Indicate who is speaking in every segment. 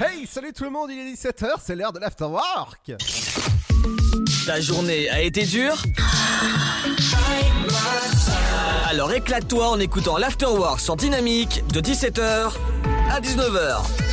Speaker 1: Hey, salut tout le monde, il est 17h, c'est l'heure de l'afterwork.
Speaker 2: Ta journée a été dure Alors éclate-toi en écoutant l'afterwork sur Dynamique de 17h à 19h.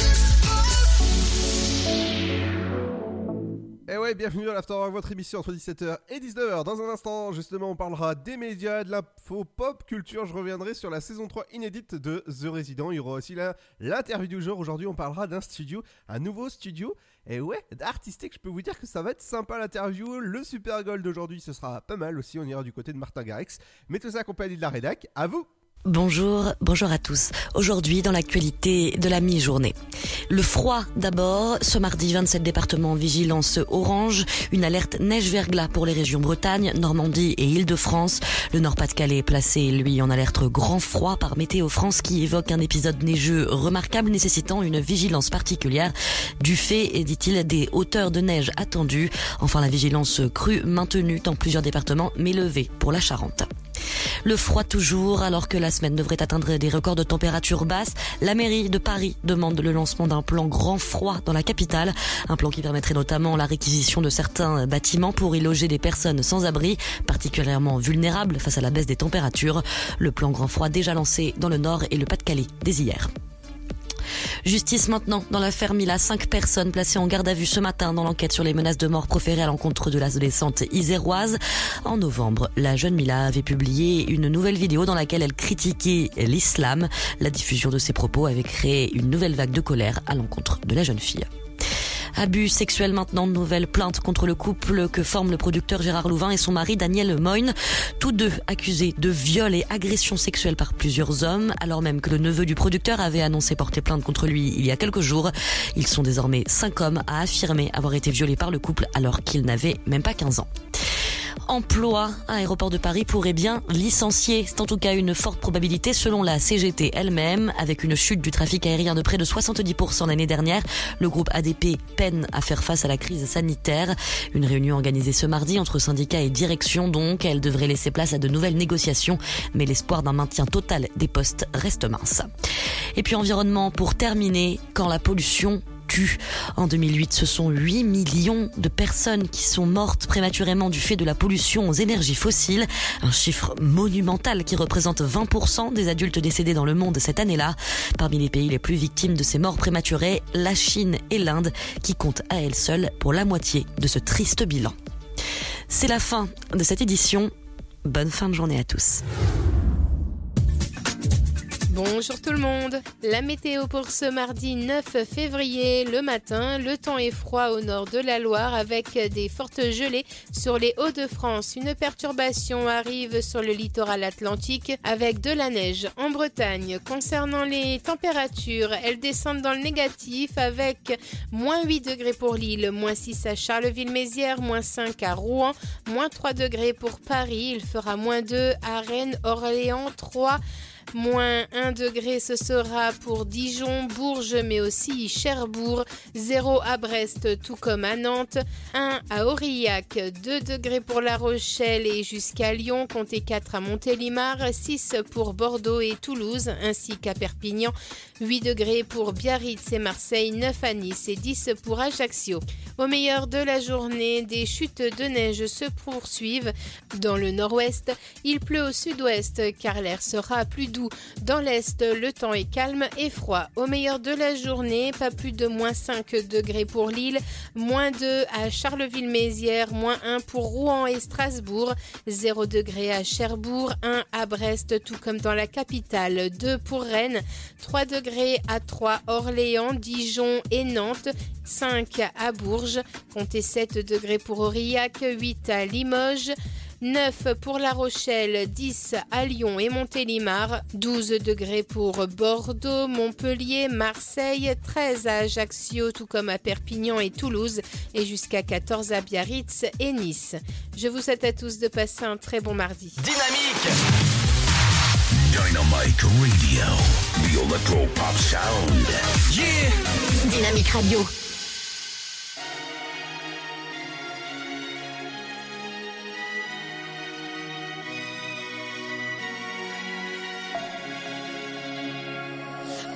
Speaker 1: Et Eh ouais, bienvenue dans l'afterwork, votre émission entre 17h et 19h. Dans un instant, justement, on parlera des médias, de l'info pop culture. Je reviendrai sur la saison 3 inédite de The Resident. Il y aura aussi l'interview du jour. Aujourd'hui, on parlera d'un studio, un nouveau studio. Et ouais, artistique, je peux vous dire que ça va être sympa l'interview. Le Super Gold d'aujourd'hui, ce sera pas mal aussi. On ira du côté de Martin Garrix. Mais tout ça accompagné de la rédac. À vous
Speaker 3: Bonjour, bonjour à tous. Aujourd'hui, dans l'actualité de la mi-journée. Le froid d'abord. Ce mardi, 27 départements en vigilance orange. Une alerte neige-verglas pour les régions Bretagne, Normandie et Île-de-France. Le Nord-Pas-de-Calais est placé, lui, en alerte grand froid par Météo France qui évoque un épisode neigeux remarquable nécessitant une vigilance particulière du fait, dit-il, des hauteurs de neige attendues. Enfin, la vigilance crue maintenue dans plusieurs départements, mais levée pour la Charente. Le froid toujours, alors que la semaine devrait atteindre des records de température basse, la mairie de Paris demande le lancement d'un plan grand froid dans la capitale. Un plan qui permettrait notamment la réquisition de certains bâtiments pour y loger des personnes sans abri, particulièrement vulnérables face à la baisse des températures. Le plan grand froid déjà lancé dans le Nord et le Pas-de-Calais dès hier. Justice maintenant dans l'affaire Mila. Cinq personnes placées en garde à vue ce matin dans l'enquête sur les menaces de mort proférées à l'encontre de l'adolescente iséroise. En novembre, la jeune Mila avait publié une nouvelle vidéo dans laquelle elle critiquait l'islam. La diffusion de ses propos avait créé une nouvelle vague de colère à l'encontre de la jeune fille. Abus sexuels maintenant, nouvelle plainte contre le couple que forment le producteur Gérard Louvain et son mari Daniel Moyne. Tous deux accusés de viol et agression sexuelle par plusieurs hommes, alors même que le neveu du producteur avait annoncé porter plainte contre lui il y a quelques jours. Ils sont désormais cinq hommes à affirmer avoir été violés par le couple alors qu'ils n'avaient même pas 15 ans. Emploi, Aéroport de Paris pourrait bien licencier. C'est en tout cas une forte probabilité selon la CGT elle-même. Avec une chute du trafic aérien de près de 70% l'année dernière, le groupe ADP à faire face à la crise sanitaire. Une réunion organisée ce mardi entre syndicats et direction donc. Elle devrait laisser place à de nouvelles négociations, mais l'espoir d'un maintien total des postes reste mince. Et puis environnement pour terminer, quand la pollution En 2008, ce sont 8 millions de personnes qui sont mortes prématurément du fait de la pollution aux énergies fossiles. Un chiffre monumental qui représente 20% des adultes décédés dans le monde cette année-là. Parmi les pays les plus victimes de ces morts prématurées, la Chine et l'Inde qui comptent à elles seules pour la moitié de ce triste bilan. C'est la fin de cette édition. Bonne fin de journée à tous.
Speaker 4: Bonjour tout le monde. La météo pour ce mardi 9 février, le matin, le temps est froid au nord de la Loire avec des fortes gelées sur les Hauts-de-France. Une perturbation arrive sur le littoral atlantique avec de la neige en Bretagne. Concernant les températures, elles descendent dans le négatif avec moins 8 degrés pour Lille, moins 6 à Charleville-Mézières, moins 5 à Rouen, moins 3 degrés pour Paris. Il fera moins 2 à Rennes, Orléans, 3 Moins 1 degré, ce sera pour Dijon, Bourges, mais aussi Cherbourg. 0 à Brest, tout comme à Nantes. 1 à Aurillac, 2 degrés pour La Rochelle et jusqu'à Lyon. Comptez 4 à Montélimar. 6 pour Bordeaux et Toulouse, ainsi qu'à Perpignan. 8 degrés pour Biarritz et Marseille. 9 à Nice et 10 pour Ajaccio. Au meilleur de la journée, des chutes de neige se poursuivent. Dans le nord-ouest, il pleut au sud-ouest car l'air sera plus doux. Dans l'est, le temps est calme et froid. Au meilleur de la journée, pas plus de moins 5 degrés pour Lille, moins 2 à Charleville-Mézières, moins 1 pour Rouen et Strasbourg, 0 degré à Cherbourg, 1 à Brest, tout comme dans la capitale, 2 pour Rennes, 3 degrés à 3 Orléans, Dijon et Nantes, 5 à Bourges, comptez 7 degrés pour Aurillac, 8 à Limoges, 9 pour La Rochelle, 10 à Lyon et Montélimar, 12 degrés pour Bordeaux, Montpellier, Marseille, 13 à Ajaccio, tout comme à Perpignan et Toulouse, et jusqu'à 14 à Biarritz et Nice. Je vous souhaite à tous de passer un très bon mardi.
Speaker 2: Dynamique
Speaker 5: Dynamite Radio. The Electro Pop Sound.
Speaker 2: Yeah
Speaker 3: Dynamique Radio.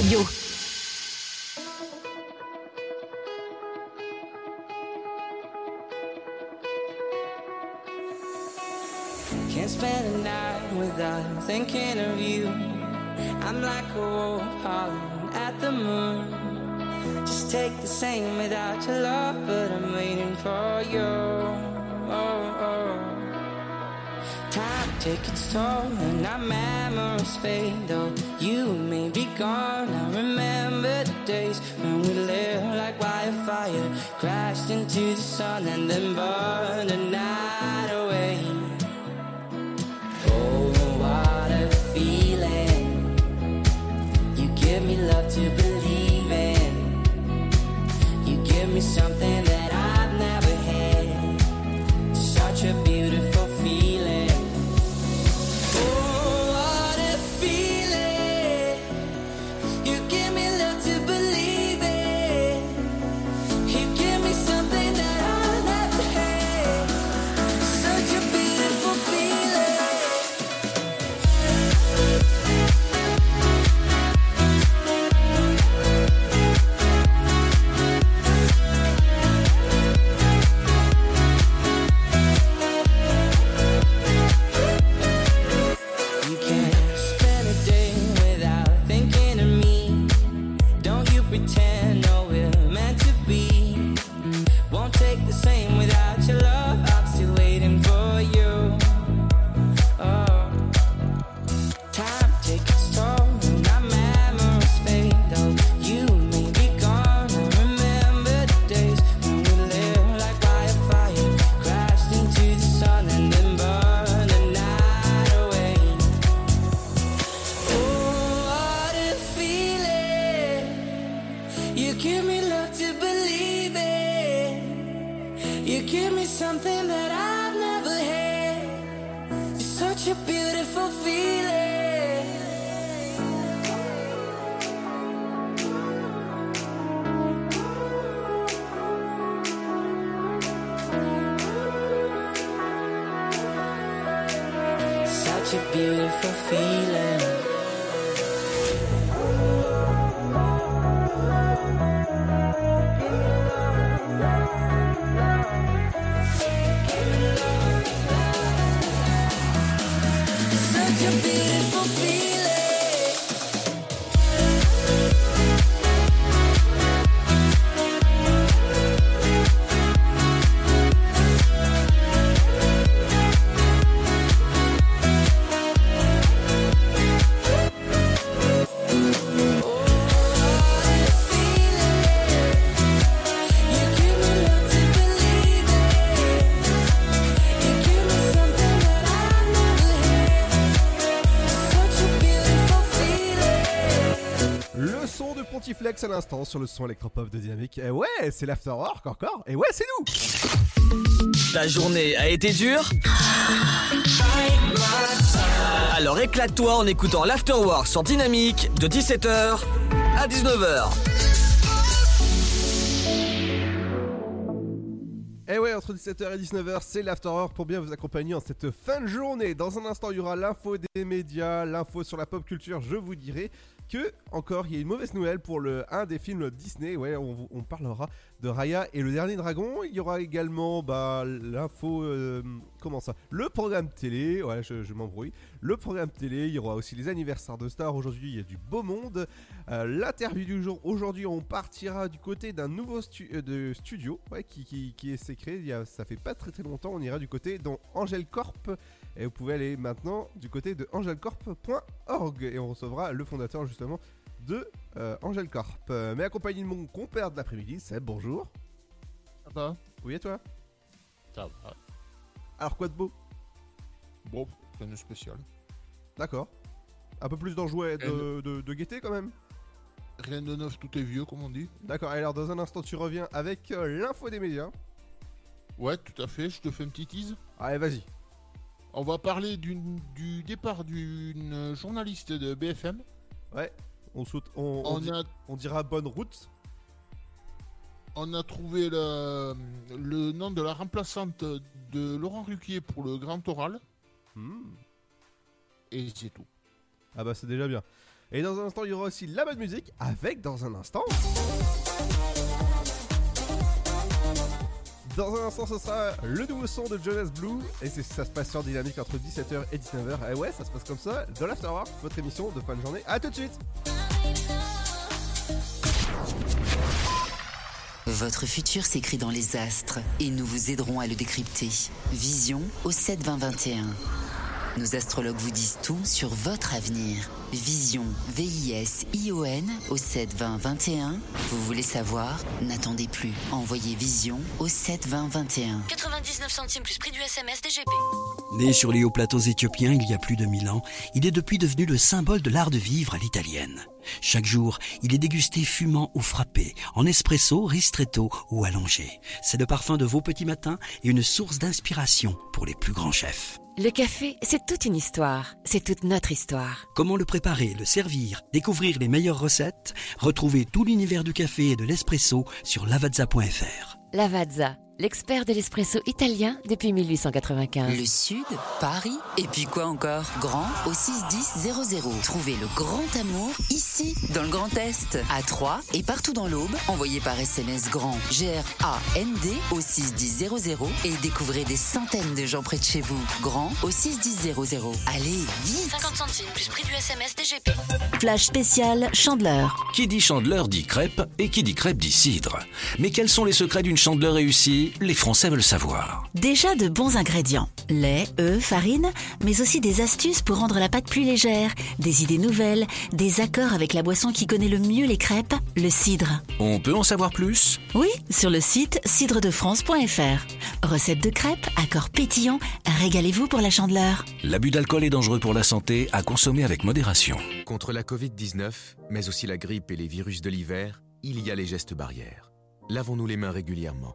Speaker 6: Radio.
Speaker 7: Can't spend a night without thinking of you. I'm like a wolf howling at the moon. Just take the same without your love, but I'm waiting for you. Oh, oh. Time takes its toll and our memories fade Though you may be gone to the sun and then burn the night away. Oh, what a feeling! You give me love to believe in. You give me something that.
Speaker 1: À l'instant sur le son électropop de Dynamique. Et ouais, c'est l'afterwork encore. Et ouais, c'est nous.
Speaker 2: Ta journée a été dure Alors éclate-toi en écoutant l'Afterwork sur Dynamique de 17h à 19h.
Speaker 1: Et ouais, entre 17h et 19h, c'est l'afterwork pour bien vous accompagner en cette fin de journée. Dans un instant, il y aura l'info des médias, l'info sur la pop culture. Je vous dirai que, encore, il y a une mauvaise nouvelle pour le un des films Disney. Ouais, on, parlera de Raya et le dernier dragon. Il y aura également bah, l'info. euh, comment ça Le programme télé. Ouais, je, je m'embrouille. Le programme télé. Il y aura aussi les anniversaires de stars. Aujourd'hui, il y a du beau monde. Euh, L'interview du jour. Aujourd'hui, on partira du côté d'un nouveau euh, de studio ouais, qui, s'est créé. Il ça fait pas très très longtemps. On ira du côté dans Angel Corp. Et vous pouvez aller maintenant du côté de angelcorp.org. Et on recevra le fondateur justement de euh, Angel Corp. Euh, mais accompagné de mon compère de l'après-midi, c'est bonjour.
Speaker 8: Ça va?
Speaker 1: Oui, et toi?
Speaker 8: Ça va.
Speaker 1: Alors quoi de beau?
Speaker 8: Bon, rien de spécial.
Speaker 1: D'accord. Un peu plus d'enjouet, de, de, de gaieté quand même?
Speaker 8: Rien de neuf, tout est vieux, comme on dit.
Speaker 1: D'accord, alors dans un instant tu reviens avec euh, l'info des médias.
Speaker 8: Ouais, tout à fait, je te fais une petite tease.
Speaker 1: Allez, vas-y.
Speaker 8: On va parler du départ d'une journaliste de BFM.
Speaker 1: On, saute, on, on
Speaker 8: On
Speaker 1: di-
Speaker 8: a,
Speaker 1: on dira bonne route.
Speaker 8: on a trouvé le, le nom de la remplaçante de Laurent Ruquier pour le grand oral.
Speaker 1: Hmm.
Speaker 8: Et c'est tout.
Speaker 1: Ah bah c'est déjà bien. Et dans un instant il y aura aussi la bonne musique avec dans un instant... Dans un instant ce sera le nouveau son de Jonas Blue et ça se passe sur Dynamique entre 17h et 19h. Et ouais ça se passe comme ça dans l'Afterwork, votre émission de fin de journée. A tout de suite
Speaker 9: Votre futur s'écrit dans les astres et nous vous aiderons à le décrypter. Vision au 72021. Nos astrologues vous disent tout sur votre avenir. Vision, V-I-S-I-O-N au 72021. Vous voulez savoir? N'attendez plus. Envoyez Vision au 72021.
Speaker 10: 99 centimes plus prix du SMS DGP.
Speaker 11: Né sur les hauts plateaux éthiopiens il y a plus de 1000 ans, il est depuis devenu le symbole de l'art de vivre à l'italienne. Chaque jour, il est dégusté fumant ou frappé, en espresso, ristretto ou allongé. C'est le parfum de vos petits matins et une source d'inspiration pour les plus grands chefs.
Speaker 12: Le café, c'est toute une histoire. C'est toute notre histoire.
Speaker 11: Comment le préparer, le servir, découvrir les meilleures recettes? Retrouvez tout l'univers du café et de l'espresso sur lavazza.fr.
Speaker 12: Lavazza, l'expert de l'espresso italien depuis 1895.
Speaker 9: Le Sud, Paris, et puis quoi encore? Grand au 61000. Trouvez le grand amour ici, dans le Grand Est, à Troyes et partout dans l'Aube. Envoyez par SMS grand G-R-A-N-D au 61000 et découvrez des centaines de gens près de chez vous. Grand au 61000. Allez, vite
Speaker 10: 50 centimes plus prix du SMS DGP.
Speaker 12: Flash spécial Chandeleur.
Speaker 6: Qui dit chandeleur dit crêpe et qui dit crêpe dit cidre. Mais quels sont les secrets d'une chandeleur réussie? Les Français veulent savoir.
Speaker 12: Déjà de bons ingrédients. Lait, œufs, farine, mais aussi des astuces pour rendre la pâte plus légère, des idées nouvelles, des accords avec la boisson qui connaît le mieux les crêpes, le cidre.
Speaker 6: On peut en savoir plus?
Speaker 12: Oui, sur le site cidredefrance.fr. Recette de crêpes, accords pétillants, régalez-vous pour la chandeleur.
Speaker 6: L'abus d'alcool est dangereux pour la santé, à consommer avec modération.
Speaker 13: Contre la Covid-19, mais aussi la grippe et les virus de l'hiver, il y a les gestes barrières. Lavons-nous les mains régulièrement.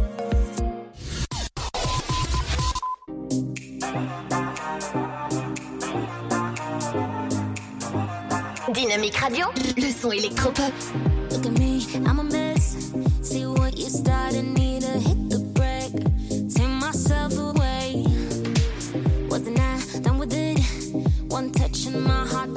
Speaker 14: Dynamique Radio, le son électropop.
Speaker 15: Look at me, I'm a mess. See what you started, need to hit the brake. Take myself away. Wasn't I done with it? One touch and my heart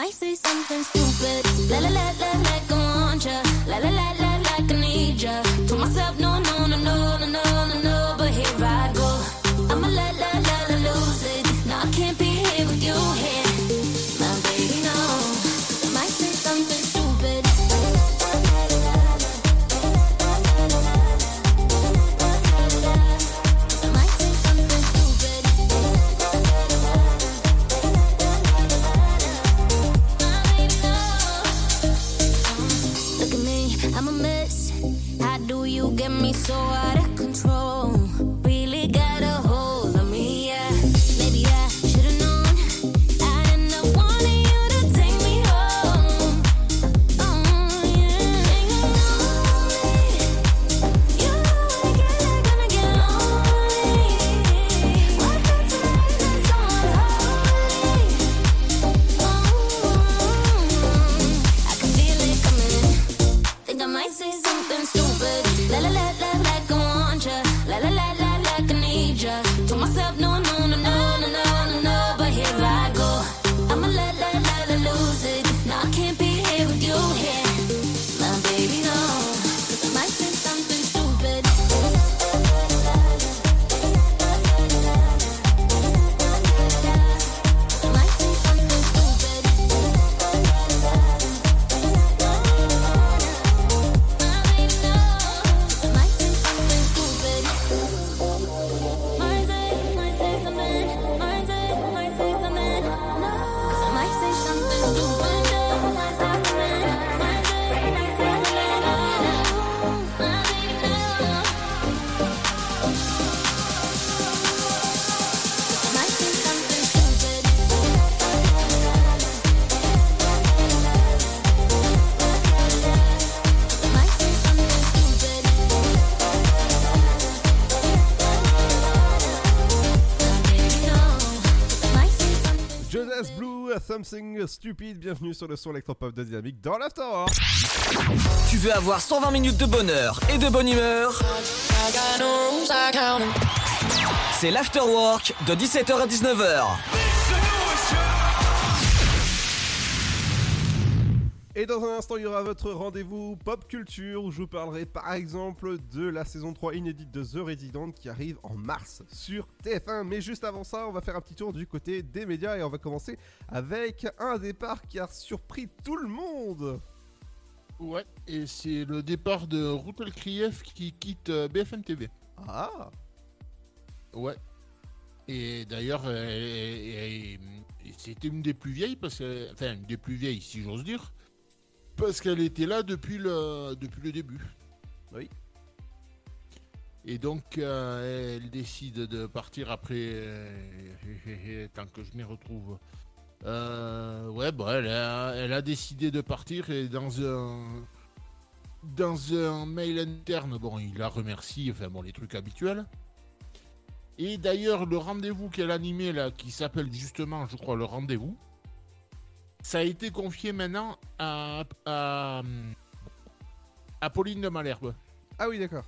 Speaker 15: might say something stupid. La la la la like I want ya. La la la la like I need ya. Told myself no no
Speaker 1: Bienvenue sur le son électropop de Dynamique dans l'Afterwork.
Speaker 2: Tu veux avoir 120 minutes de bonheur et de bonne humeur? C'est l'Afterwork de 17h à 19h.
Speaker 1: Et dans un instant, il y aura votre rendez-vous pop culture où je vous parlerai par exemple de la saison 3 inédite de The Resident qui arrive en mars sur TF1. Mais juste avant ça, on va faire un petit tour du côté des médias et on va commencer avec un départ qui a surpris tout le monde.
Speaker 8: Ouais, et c'est le départ de Routel Krief qui quitte euh, BFM TV.
Speaker 1: Ah
Speaker 8: Ouais. Et d'ailleurs, euh, c'était une des plus vieilles, parce que, enfin, une des plus vieilles, si j'ose dire, Parce qu'elle était là depuis le, depuis le début.
Speaker 1: Oui.
Speaker 8: Et donc, euh, elle décide de partir après. euh, tant que je m'y retrouve. Euh, ouais, bon, elle a, elle a décidé de partir et dans un. Dans un mail interne, bon, il la remercie, enfin bon, les trucs habituels. Et d'ailleurs, le rendez-vous qu'elle animait là, qui s'appelle justement, je crois, le rendez-vous, ça a été confié maintenant à, à, à Pauline de Malherbe.
Speaker 1: Ah oui, d'accord.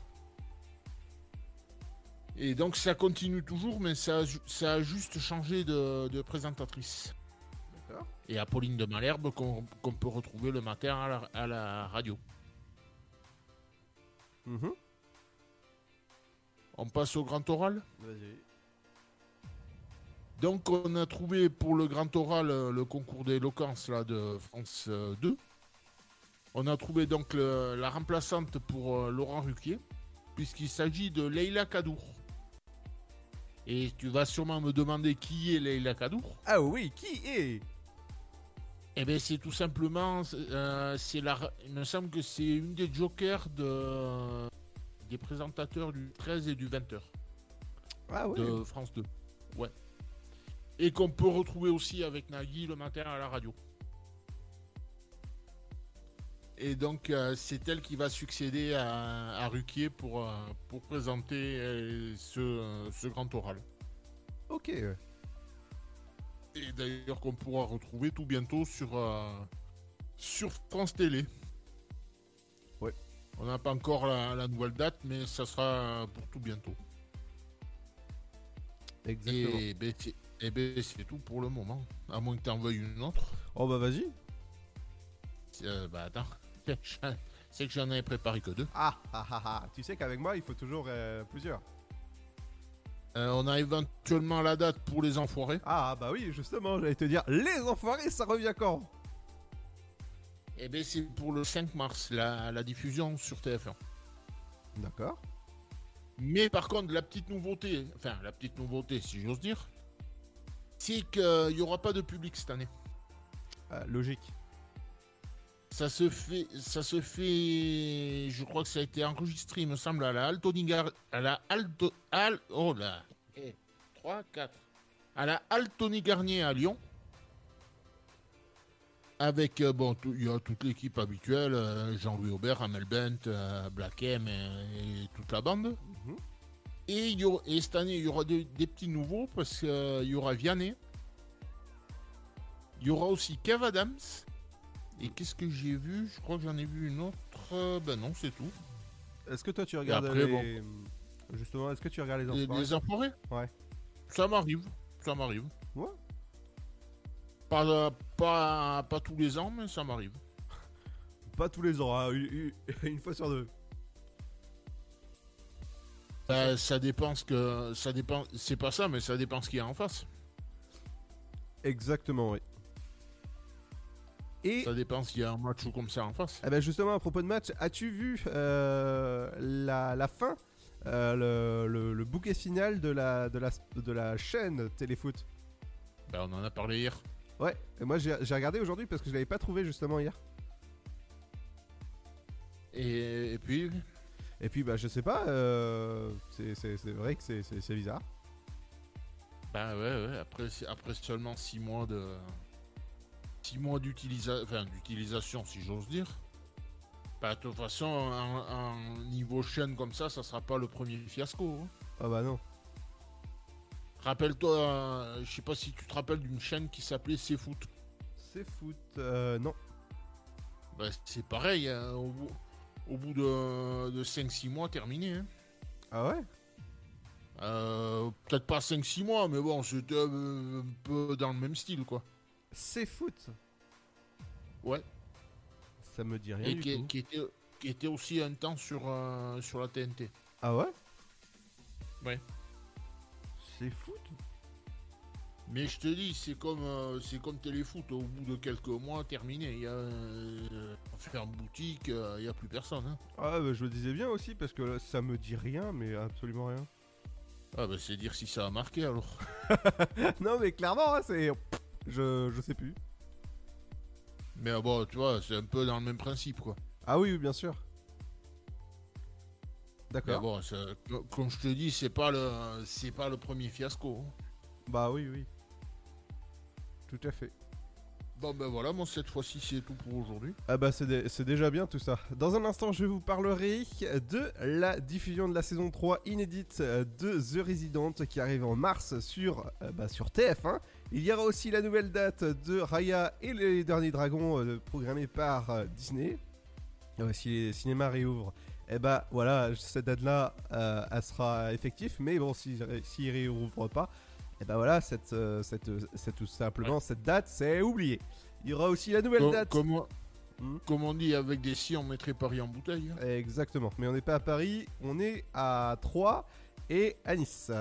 Speaker 8: Et donc ça continue toujours, mais ça, ça a juste changé de, de présentatrice.
Speaker 1: D'accord.
Speaker 8: Et à Pauline de Malherbe qu'on qu'on peut retrouver le matin à la, à la radio.
Speaker 1: Mhm.
Speaker 8: On passe au grand oral?
Speaker 1: Vas-y.
Speaker 8: Donc on a trouvé pour le grand oral euh, le concours d'éloquence là de France euh, 2. On a trouvé donc le- la remplaçante pour euh, Laurent Ruquier, puisqu'il s'agit de Leila Kadour. Et tu vas sûrement me demander qui est Leila Kadour.
Speaker 1: Ah oui, qui est?
Speaker 8: Eh bien c'est tout simplement, euh, c'est la, il me semble que c'est une des jokers de, des présentateurs du 13 et du 20h
Speaker 1: Ah oui.
Speaker 8: de France 2. Ouais. Et qu'on peut retrouver aussi avec Nagui le matin à la radio. Et donc, euh, c'est elle qui va succéder à, à Ruquier pour, euh, pour présenter euh, ce, ce grand oral.
Speaker 1: Ok. ouais.
Speaker 8: Et d'ailleurs, qu'on pourra retrouver tout bientôt sur, sur France Télé.
Speaker 1: Ouais.
Speaker 8: On n'a pas encore la, la nouvelle date, mais ça sera pour tout bientôt.
Speaker 1: Exactement.
Speaker 8: Et ben, eh ben, c'est tout pour le moment. À moins que tu en veuilles une autre.
Speaker 1: Oh bah vas-y.
Speaker 8: Euh, bah attends. C'est que j'en avais préparé que deux.
Speaker 1: Ah, ah, ah, ah. Tu sais qu'avec moi, il faut toujours euh, plusieurs.
Speaker 8: Euh, on a éventuellement la date pour les enfoirés.
Speaker 1: Ah bah oui, justement, j'allais te dire, les enfoirés, ça revient quand?
Speaker 8: Et ben c'est pour le 5 mars, la, la diffusion sur TF1.
Speaker 1: D'accord.
Speaker 8: Mais par contre, la petite nouveauté, enfin la petite nouveauté si j'ose dire, c'est qu'il n'y aura pas de public cette année.
Speaker 1: Ah, logique.
Speaker 8: Ça se fait, ça se fait, je crois que ça a été enregistré, il me semble, à la à la Alto, Al, oh là, 3, 4, à la Altony Garnier à Lyon. Avec, euh, bon, il y a toute l'équipe habituelle, euh, Jean-Louis Aubert, Amel Bent, euh, Black M et, et toute la bande. Et, il y aura- et cette année, il y aura des, des petits nouveaux parce qu'il y aura Vianney. Il y aura aussi Kev Adams. Et qu'est-ce que j'ai vu? Je crois que j'en ai vu une autre. Euh, Ben non, c'est tout.
Speaker 1: Est-ce que toi tu regardes
Speaker 8: après,
Speaker 1: les... Justement, est-ce que tu regardes les
Speaker 8: Les,
Speaker 1: enfoirés?
Speaker 8: les enfoirés?
Speaker 1: Ouais.
Speaker 8: Ça m'arrive. Ça m'arrive.
Speaker 1: Ouais.
Speaker 8: Pas, euh, pas, pas tous les ans, mais ça m'arrive.
Speaker 1: Pas tous les ans, hein, une, une- une fois sur deux.
Speaker 8: Ça, ça dépend ce que. Ça dépend. C'est pas ça, mais ça dépend ce qu'il y a en face.
Speaker 1: Exactement, oui. Et
Speaker 8: Ça dépend s'il y a un match ou comme ça en face.
Speaker 1: eh ben justement, à propos de match, as-tu vu euh, la, la fin, euh, le, le- le bouquet final de la, de la, de la chaîne Téléfoot?
Speaker 8: Ben, on en a parlé hier.
Speaker 1: Ouais, et moi j'ai j'ai regardé aujourd'hui parce que je l'avais pas trouvé justement hier.
Speaker 8: Et, et puis.
Speaker 1: Et puis bah je sais pas, euh, c'est vrai que c'est- bizarre.
Speaker 8: Bah ouais, ouais. Après, après seulement 6 mois de. 6 mois d'utilisa- enfin, d'utilisation, si j'ose dire. Bah, de toute façon, un, un niveau chaîne comme ça, ça sera pas le premier fiasco. hein.
Speaker 1: Ah bah non.
Speaker 8: Rappelle-toi, euh, je sais pas si tu te rappelles d'une chaîne qui s'appelait C'est Foot.
Speaker 1: C'est foot, euh, non.
Speaker 8: Bah, c'est pareil, hein, au bout, au bout de, de 5-6 mois, terminé. hein.
Speaker 1: Ah ouais?
Speaker 8: Euh, Peut-être pas 5-6 mois, mais bon, c'était un peu dans le même style, quoi.
Speaker 1: C'est foot
Speaker 8: Ouais.
Speaker 1: Ça me dit rien
Speaker 8: Et
Speaker 1: du
Speaker 8: qui,
Speaker 1: tout.
Speaker 8: qui était, qui était aussi un temps sur, euh, sur la TNT.
Speaker 1: Ah ouais?
Speaker 8: Ouais.
Speaker 1: C'est foot?
Speaker 8: Mais je te dis, c'est comme, euh, c'est comme Téléfoot, au bout de quelques mois, terminé. Il y a euh, faire boutique, euh, il n'y a plus personne. hein.
Speaker 1: Ah bah je le disais bien aussi parce que là, ça me dit rien, mais absolument rien.
Speaker 8: Ah bah c'est dire si ça a marqué alors.
Speaker 1: non mais clairement, hein, c'est... Je, je sais plus.
Speaker 8: Mais euh, bon, tu vois, c'est un peu dans le même principe, quoi.
Speaker 15: Ah oui, oui, bien sûr.
Speaker 8: Mais
Speaker 15: D'accord.
Speaker 8: bon, comme je te dis, c'est pas le, c'est pas le premier fiasco. hein.
Speaker 15: Bah oui, oui. Tout à fait.
Speaker 8: Bon ben voilà, moi cette fois-ci c'est tout pour aujourd'hui.
Speaker 15: Ah bah c'est dé- c'est déjà bien tout ça. Dans un instant, je vous parlerai de la diffusion de la saison 3 inédite de The Resident qui arrive en mars sur, euh, bah, sur TF1. Il y aura aussi la nouvelle date de Raya et les Derniers Dragons euh, programmée par euh, Disney. Euh, si les cinémas réouvrent, et bah voilà, cette date-là, euh, elle sera effective. Mais bon, s'ils s'ils réouvrent pas, et bah voilà, cette, euh, cette, cette- tout simplement, cette date, c'est oublié. Il y aura aussi la nouvelle date.
Speaker 8: Comme, on- comme on dit, avec des si, on mettrait Paris en bouteille. hein.
Speaker 15: Exactement, mais on n'est pas à Paris, on est à Troyes et à Nice.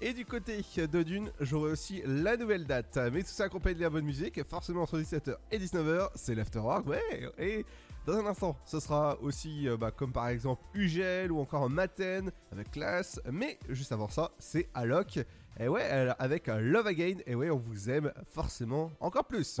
Speaker 15: Et du côté de Dune, j'aurai aussi la nouvelle date. Mais tout ça accompagné de la bonne musique, forcément entre 17h et 19h, c'est l'afterwork, ouais. Et dans un instant, ce sera aussi euh, bah, comme par exemple Ugel ou encore Maten avec classe. Mais juste avant ça, c'est Alok. Et ouais, avec Love Again. Et ouais, on vous aime forcément encore plus.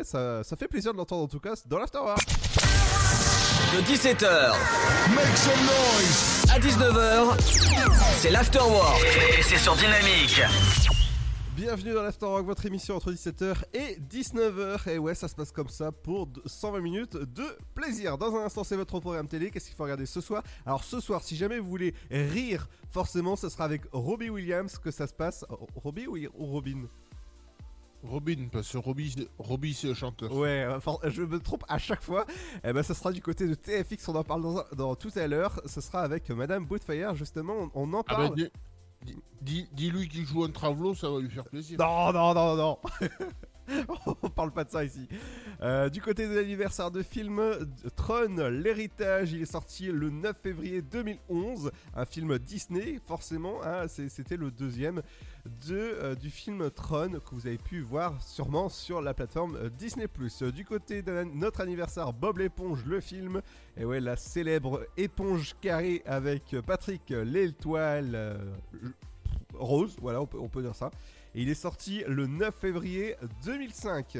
Speaker 1: Ouais, ça, ça fait plaisir de l'entendre en tout cas dans l'Afterwork.
Speaker 2: De 17h Make some noise à 19h, c'est l'Afterwork et c'est sur Dynamique.
Speaker 1: Bienvenue dans l'Afterwork, votre émission entre 17h et 19h. Et ouais, ça se passe comme ça pour de- 120 minutes de plaisir. Dans un instant, c'est votre programme télé. Qu'est-ce qu'il faut regarder ce soir? Alors, ce soir, si jamais vous voulez rire, forcément, ce sera avec Robbie Williams que ça se passe? Robbie ou Robin?
Speaker 8: Robin, parce que Robbie, Robbie c'est le chanteur.
Speaker 1: Ouais, euh, je me trompe à chaque fois. Eh ben, ça sera du côté de TFX, on en parle dans, dans tout à l'heure. Ce sera avec Madame Boutfire, justement, on, on en
Speaker 8: Ah
Speaker 1: parle.
Speaker 8: dis- dis- dis- dis-lui qu'il joue un travelo, ça va lui faire plaisir.
Speaker 1: Non, non, non, non. On parle pas de ça ici. Euh, du côté de l'anniversaire de film, Tron, l'héritage, il est sorti le 9 février 2011. Un film Disney, forcément. hein, C'était le deuxième de, euh, du film Tron que vous avez pu voir sûrement sur la plateforme euh, Disney+. Du côté de notre anniversaire, Bob l'éponge, le film. Et ouais, la célèbre éponge carrée avec Patrick l'étoile rose. Voilà, on peut dire ça. Et il est sorti le 9 février 2005.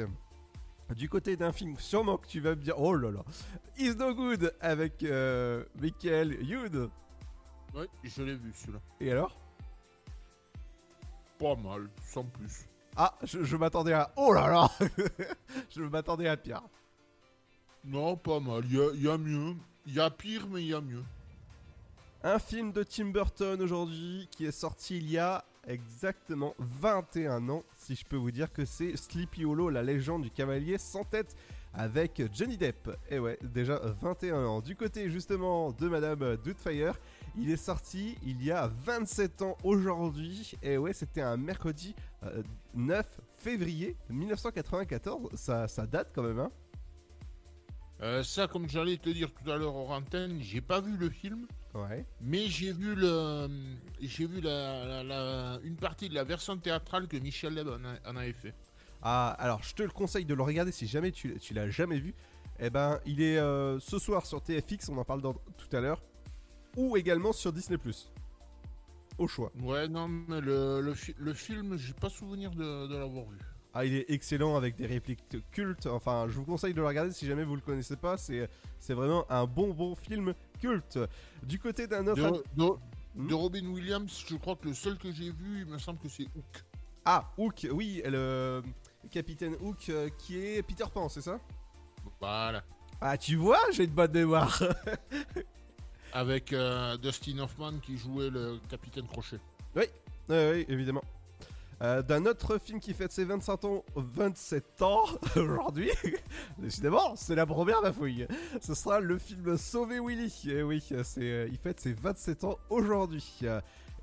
Speaker 1: Du côté d'un film, sûrement que tu vas me dire, oh là là, Is No Good avec euh, Michael Youn.
Speaker 8: Ouais, je l'ai vu celui-là.
Speaker 1: Et alors?
Speaker 8: Pas mal, sans plus.
Speaker 1: Ah, je, je m'attendais à, oh là là, je m'attendais à pire.
Speaker 8: Non, pas mal. Il y a, il y a mieux. Il y a pire, mais il y a mieux.
Speaker 1: Un film de Tim Burton aujourd'hui qui est sorti il y a exactement 21 ans, si je peux vous dire que c'est Sleepy Hollow, la légende du cavalier sans tête avec Johnny Depp. Et ouais, déjà 21 ans. Du côté justement de Madame Doubtfire, il est sorti il y a 27 ans aujourd'hui. Et ouais, c'était un mercredi euh, 9 février 1994. Ça, ça date quand même, hein?
Speaker 8: Euh, ça, comme j'allais te dire tout à l'heure hors antenne, j'ai pas vu le film.
Speaker 1: Ouais.
Speaker 8: Mais j'ai vu le, j'ai vu la, la- la- une partie de la version théâtrale que Michel Leb en, avait fait.
Speaker 1: Ah, alors je te le conseille de le regarder si jamais tu, tu l'as jamais vu. Eh ben, il est euh, ce soir sur TFX, on en parle dans- tout à l'heure, ou également sur Disney+. Au choix.
Speaker 8: Ouais, non, mais le, le, fi- le film, j'ai pas souvenir de, de l'avoir vu.
Speaker 1: Ah, il est excellent avec des répliques cultes. Enfin, je vous conseille de le regarder si jamais vous le connaissez pas. C'est, c'est vraiment un bon bon film culte. Du côté d'un autre.
Speaker 8: De,
Speaker 1: ami-
Speaker 8: de- de Robin Williams, je crois que le seul que j'ai vu, il me semble que c'est Hook.
Speaker 1: Ah, Hook, oui, le capitaine Hook euh, qui est Peter Pan, c'est ça?
Speaker 8: Voilà.
Speaker 1: Ah, tu vois, j'ai une bonne mémoire.
Speaker 8: Avec euh, Dustin Hoffman qui jouait le capitaine Crochet.
Speaker 1: Oui, oui, oui, évidemment. Euh, D'un autre film qui fête ses 25 ans, 27 ans aujourd'hui. Décidément, c'est la première bafouille. Ce sera le film Sauver Willy. Et oui, euh, il fête ses 27 ans aujourd'hui.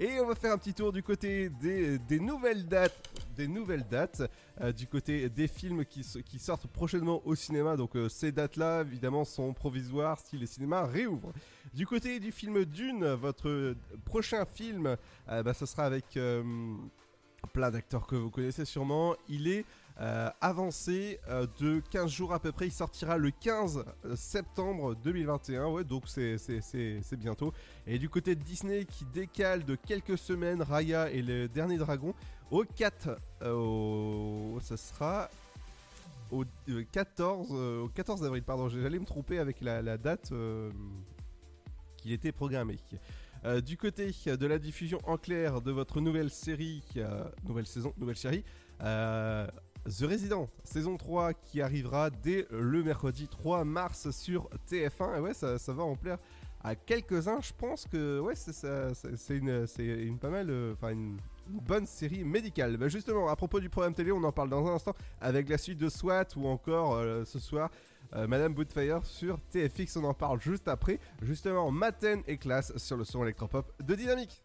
Speaker 1: Et on va faire un petit tour du côté des, nouvelles dates, des nouvelles dates, euh, du côté des films qui, sortent prochainement au cinéma. Donc ces dates-là, évidemment, sont provisoires si les cinémas réouvrent. Du côté du film Dune, votre prochain film, euh, bah, ce sera avec plein d'acteurs que vous connaissez sûrement. Il est euh, avancé euh, de 15 jours à peu près. Il sortira le 15 septembre 2021. Ouais, donc c'est- bientôt. Et du côté de Disney qui décale de quelques semaines Raya et le dernier dragon au 4. euh, au- ça sera au euh, 14, euh, au 14 avril. Pardon, j'allais me tromper avec la, la date euh, qu'il était programmé. Euh, du côté de la diffusion en clair de votre nouvelle série, euh, nouvelle saison, nouvelle série, euh, The Resident, saison 3 qui arrivera dès le mercredi 3 mars sur TF1. Et ouais, ça, va en plaire à quelques-uns. Je pense que ouais, c'est une, pas mal, enfin une, bonne série médicale. Bah, justement, à propos du programme télé, on en parle dans un instant avec la suite de SWAT ou encore ce soir. Euh, Madame Bootfire sur TFX, on en parle juste après. Justement, Maten et classe sur le son électropop de Dynamique.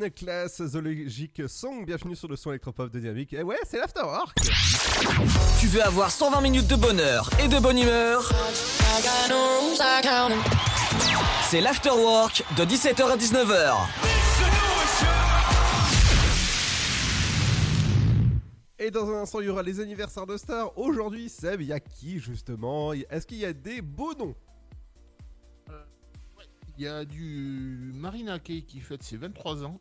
Speaker 1: Maten, classe zoologique song, bienvenue sur le son électropop de Dynamique. Et ouais, c'est l'afterwork.
Speaker 2: Tu veux avoir 120 minutes de bonheur et de bonne humeur? C'est l'afterwork de 17h à 19h.
Speaker 1: Et dans un instant, il y aura les anniversaires de stars. Aujourd'hui, Seb, il y a qui justement? Est-ce qu'il y a des beaux noms?
Speaker 8: Il y a du Marina Kaye qui fête ses 23 ans.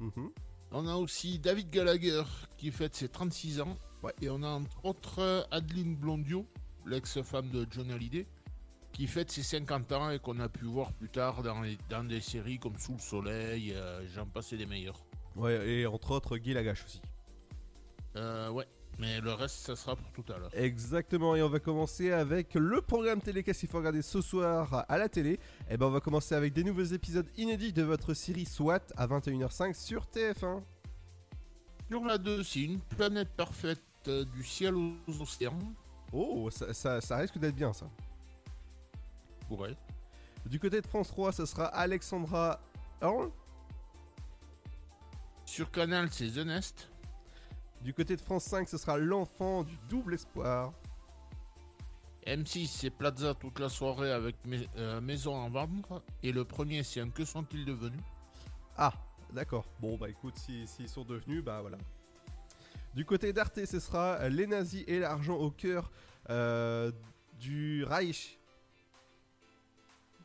Speaker 1: Mhm.
Speaker 8: On a aussi David Gallagher qui fête ses 36 ans. Et on a entre autres Adeline Blondio, l'ex-femme de John Hallyday, qui fête ses 50 ans et qu'on a pu voir plus tard dans, les- dans des séries comme Sous le Soleil, euh, j'en passais des meilleurs.
Speaker 1: Ouais, et entre autres Guy Lagache aussi.
Speaker 8: Euh, ouais, mais le reste, ça sera pour tout à l'heure.
Speaker 1: Exactement, et on va commencer avec le programme télé qu'est-ce qu'il faut regarder ce soir à la télé? Et ben on va commencer avec des nouveaux épisodes inédits de votre série SWAT à 21h05 sur TF1.
Speaker 8: Sur la 2, c'est une planète parfaite euh, du ciel aux océans.
Speaker 1: Oh, ça, ça- ça risque d'être bien ça.
Speaker 8: Ouais.
Speaker 1: Du côté de France 3, ce sera Alexandra Earl.
Speaker 8: Sur Canal, c'est The Nest.
Speaker 1: Du côté de France 5, ce sera L'enfant du double espoir.
Speaker 8: M6, c'est Plaza toute la soirée avec mes- euh, Maison en vendre. Et le premier, c'est un Que sont-ils devenus?
Speaker 1: Ah, d'accord. Bon, bah écoute, si- s'ils sont devenus, bah voilà. Du côté d'Arte, ce sera Les nazis et l'argent au cœur euh, du Reich.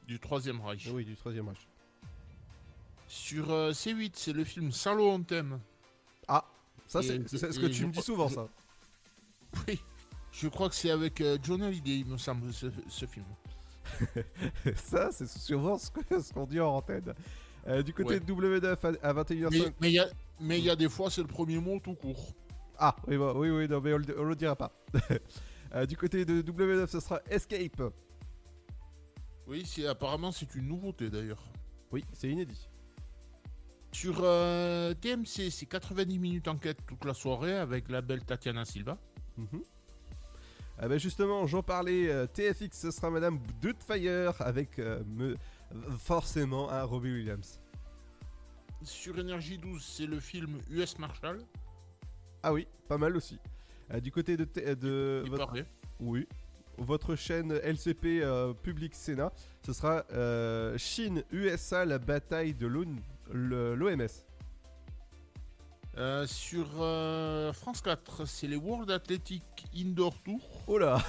Speaker 8: Du Troisième Reich.
Speaker 1: Oui, du Troisième Reich.
Speaker 8: Sur euh, C8, c'est le film Salaud on t'aime.
Speaker 1: Ça c'est ce que tu me dis souvent, ça.
Speaker 8: Oui, je crois que c'est avec euh, John Hallyday, il me semble, ce, ce film.
Speaker 1: Ça, c'est souvent ce qu'on dit en antenne. Euh, du côté
Speaker 8: Ouais.
Speaker 1: de W9 à, à 21h05.
Speaker 8: Mais il y, a- mais il y a des fois, c'est le premier mot tout court.
Speaker 1: Ah, oui, bah, oui, oui, non, mais on, on le dira pas. Euh, du côté de W9, ce sera Escape.
Speaker 8: Oui, apparemment c'est une nouveauté d'ailleurs.
Speaker 1: Oui, c'est inédit.
Speaker 8: Sur euh, TMC, c'est 90 minutes enquête toute la soirée avec la belle Tatiana Silva.
Speaker 1: Mhm. Ah bah justement, j'en parlais, euh, TFX, ce sera Madame Doubtfire avec euh, me- forcément un Robbie Williams.
Speaker 8: Sur Énergie 12, c'est le film US Marshall.
Speaker 1: Ah oui, pas mal aussi. Du côté de, de votre,
Speaker 8: paraît.
Speaker 1: oui, votre chaîne LCP Public Sénat, ce sera euh, Chine USA la bataille de l'OMS.
Speaker 8: Euh, sur euh, France 4, c'est les World Athletic Indoor Tour.
Speaker 1: Oh là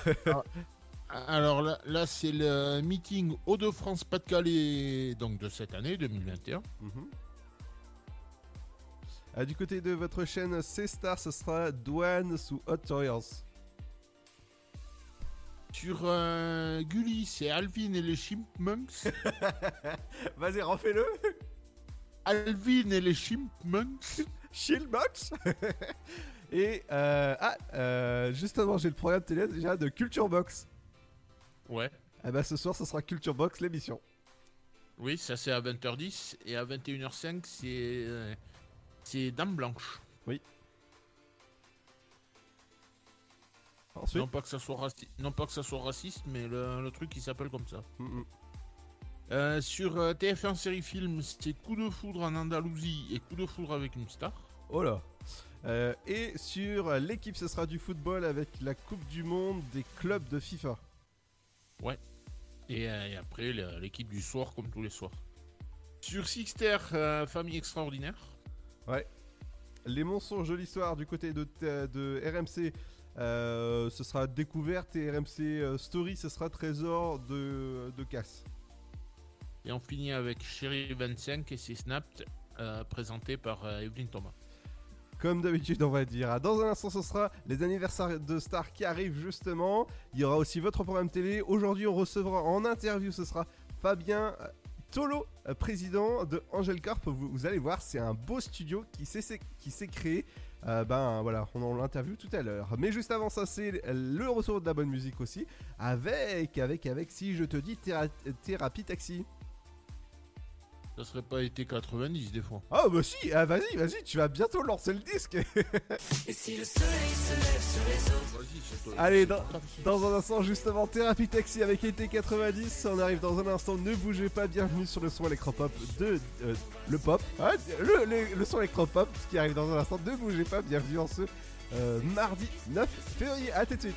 Speaker 8: Alors là, là, c'est le meeting Hauts-de-France Pas-de-Calais donc de cette année 2021.
Speaker 1: Mhm. Ah, du côté de votre chaîne C-Star, ce sera Douane sous Hot Warriors.
Speaker 8: Sur euh, Gulli, c'est Alvin et les Chipmunks.
Speaker 1: Vas-y, refais-le
Speaker 8: Alvin et les Chipmunks.
Speaker 1: Shieldbox Et euh, ah, euh, justement, j'ai le programme télé déjà de Culture Box.
Speaker 8: Ouais.
Speaker 1: Ah bah ce soir, ce sera Culture Box l'émission.
Speaker 8: Oui, ça c'est à 20h10 et à 21h05 c'est euh, c'est Dame Blanche.
Speaker 1: Oui. Ensuite
Speaker 8: Non pas que ça soit raci- non pas que ça soit raciste, mais le, le truc qui s'appelle comme ça. Euh, sur euh, TF1 série film, c'est Coup de foudre en Andalousie et Coup de foudre avec une star.
Speaker 1: Oh là Euh, Et sur l'équipe, ce sera du football avec la Coupe du Monde des clubs de FIFA.
Speaker 8: Ouais. Et, euh, et après l'équipe du soir comme tous les soirs. Sur Sixter, famille extraordinaire.
Speaker 1: Ouais. Les mensonges de l'histoire du côté de, RMC, ce sera découverte et RMC Story, ce sera trésor de, de casse.
Speaker 8: Et on finit avec Chéri 25 et c'est Snapped, euh, présenté par euh, Evelyne Thomas.
Speaker 1: Comme d'habitude, on va dire. Dans un instant, ce sera les anniversaires de stars qui arrivent justement. Il y aura aussi votre programme télé. Aujourd'hui, on recevra en interview, ce sera Fabien euh, Tolo, euh, président de Angel Corp. Vous, allez voir, c'est un beau studio qui s'est créé. Ben voilà, on l'interview tout à l'heure. Mais juste avant ça, c'est le retour de la bonne musique aussi. Avec, avec, avec, si je te dis Théra- Thérapie Taxi.
Speaker 8: Ça serait pas été 90 des fois.
Speaker 1: Ah bah si, ah, vas-y, vas-y, tu vas bientôt lancer le disque.
Speaker 16: Et si le soleil se lève sur les autres
Speaker 8: Vas-y, c'est toi.
Speaker 1: Allez, dans, dans un instant, justement, Thérapie Taxi avec été 90. On arrive dans un instant. Ne bougez pas. Bienvenue sur le son électropop de euh, le pop. Ah, le, le- le son électropop qui arrive dans un instant. Ne bougez pas. Bienvenue en ce euh, mardi 9 février. À tout de suite.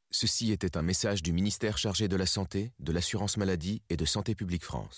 Speaker 13: Ceci était un message du ministère chargé de la Santé, de l'Assurance Maladie et de Santé Publique France.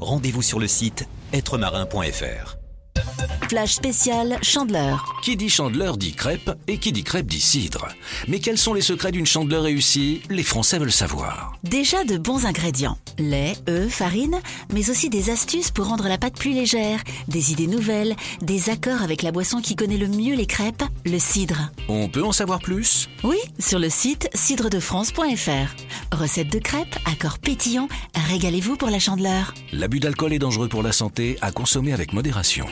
Speaker 17: Rendez-vous sur le site êtremarin.fr.
Speaker 12: Flash spécial Chandeleur.
Speaker 18: Qui dit chandeleur dit crêpe et qui dit crêpe dit cidre. Mais quels sont les secrets d'une chandeleur réussie? Les Français veulent savoir.
Speaker 12: Déjà de bons ingrédients. Lait, œufs, farine, mais aussi des astuces pour rendre la pâte plus légère, des idées nouvelles, des accords avec la boisson qui connaît le mieux les crêpes, le cidre.
Speaker 18: On peut en savoir plus?
Speaker 12: Oui, sur le site cidredefrance.fr. Recette de crêpes, accords pétillants, régalez-vous pour la chandeleur.
Speaker 18: L'abus d'alcool est dangereux pour la santé, à consommer avec modération.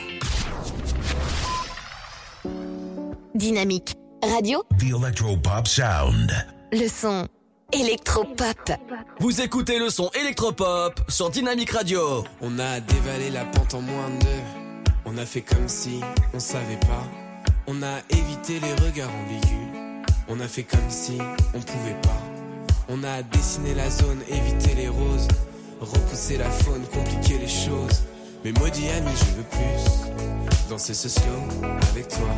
Speaker 5: Dynamique. Radio,
Speaker 19: The Electropop Sound.
Speaker 5: le son électropop.
Speaker 2: Vous écoutez le son électropop sur Dynamique Radio.
Speaker 20: On a dévalé la pente en moins de deux. On a fait comme si on savait pas. On a évité les regards ambigus. On a fait comme si on pouvait pas. On a dessiné la zone, évité les roses. Repousser la faune, compliquer les choses. Mais maudit ami, je veux plus. Danser slow avec toi.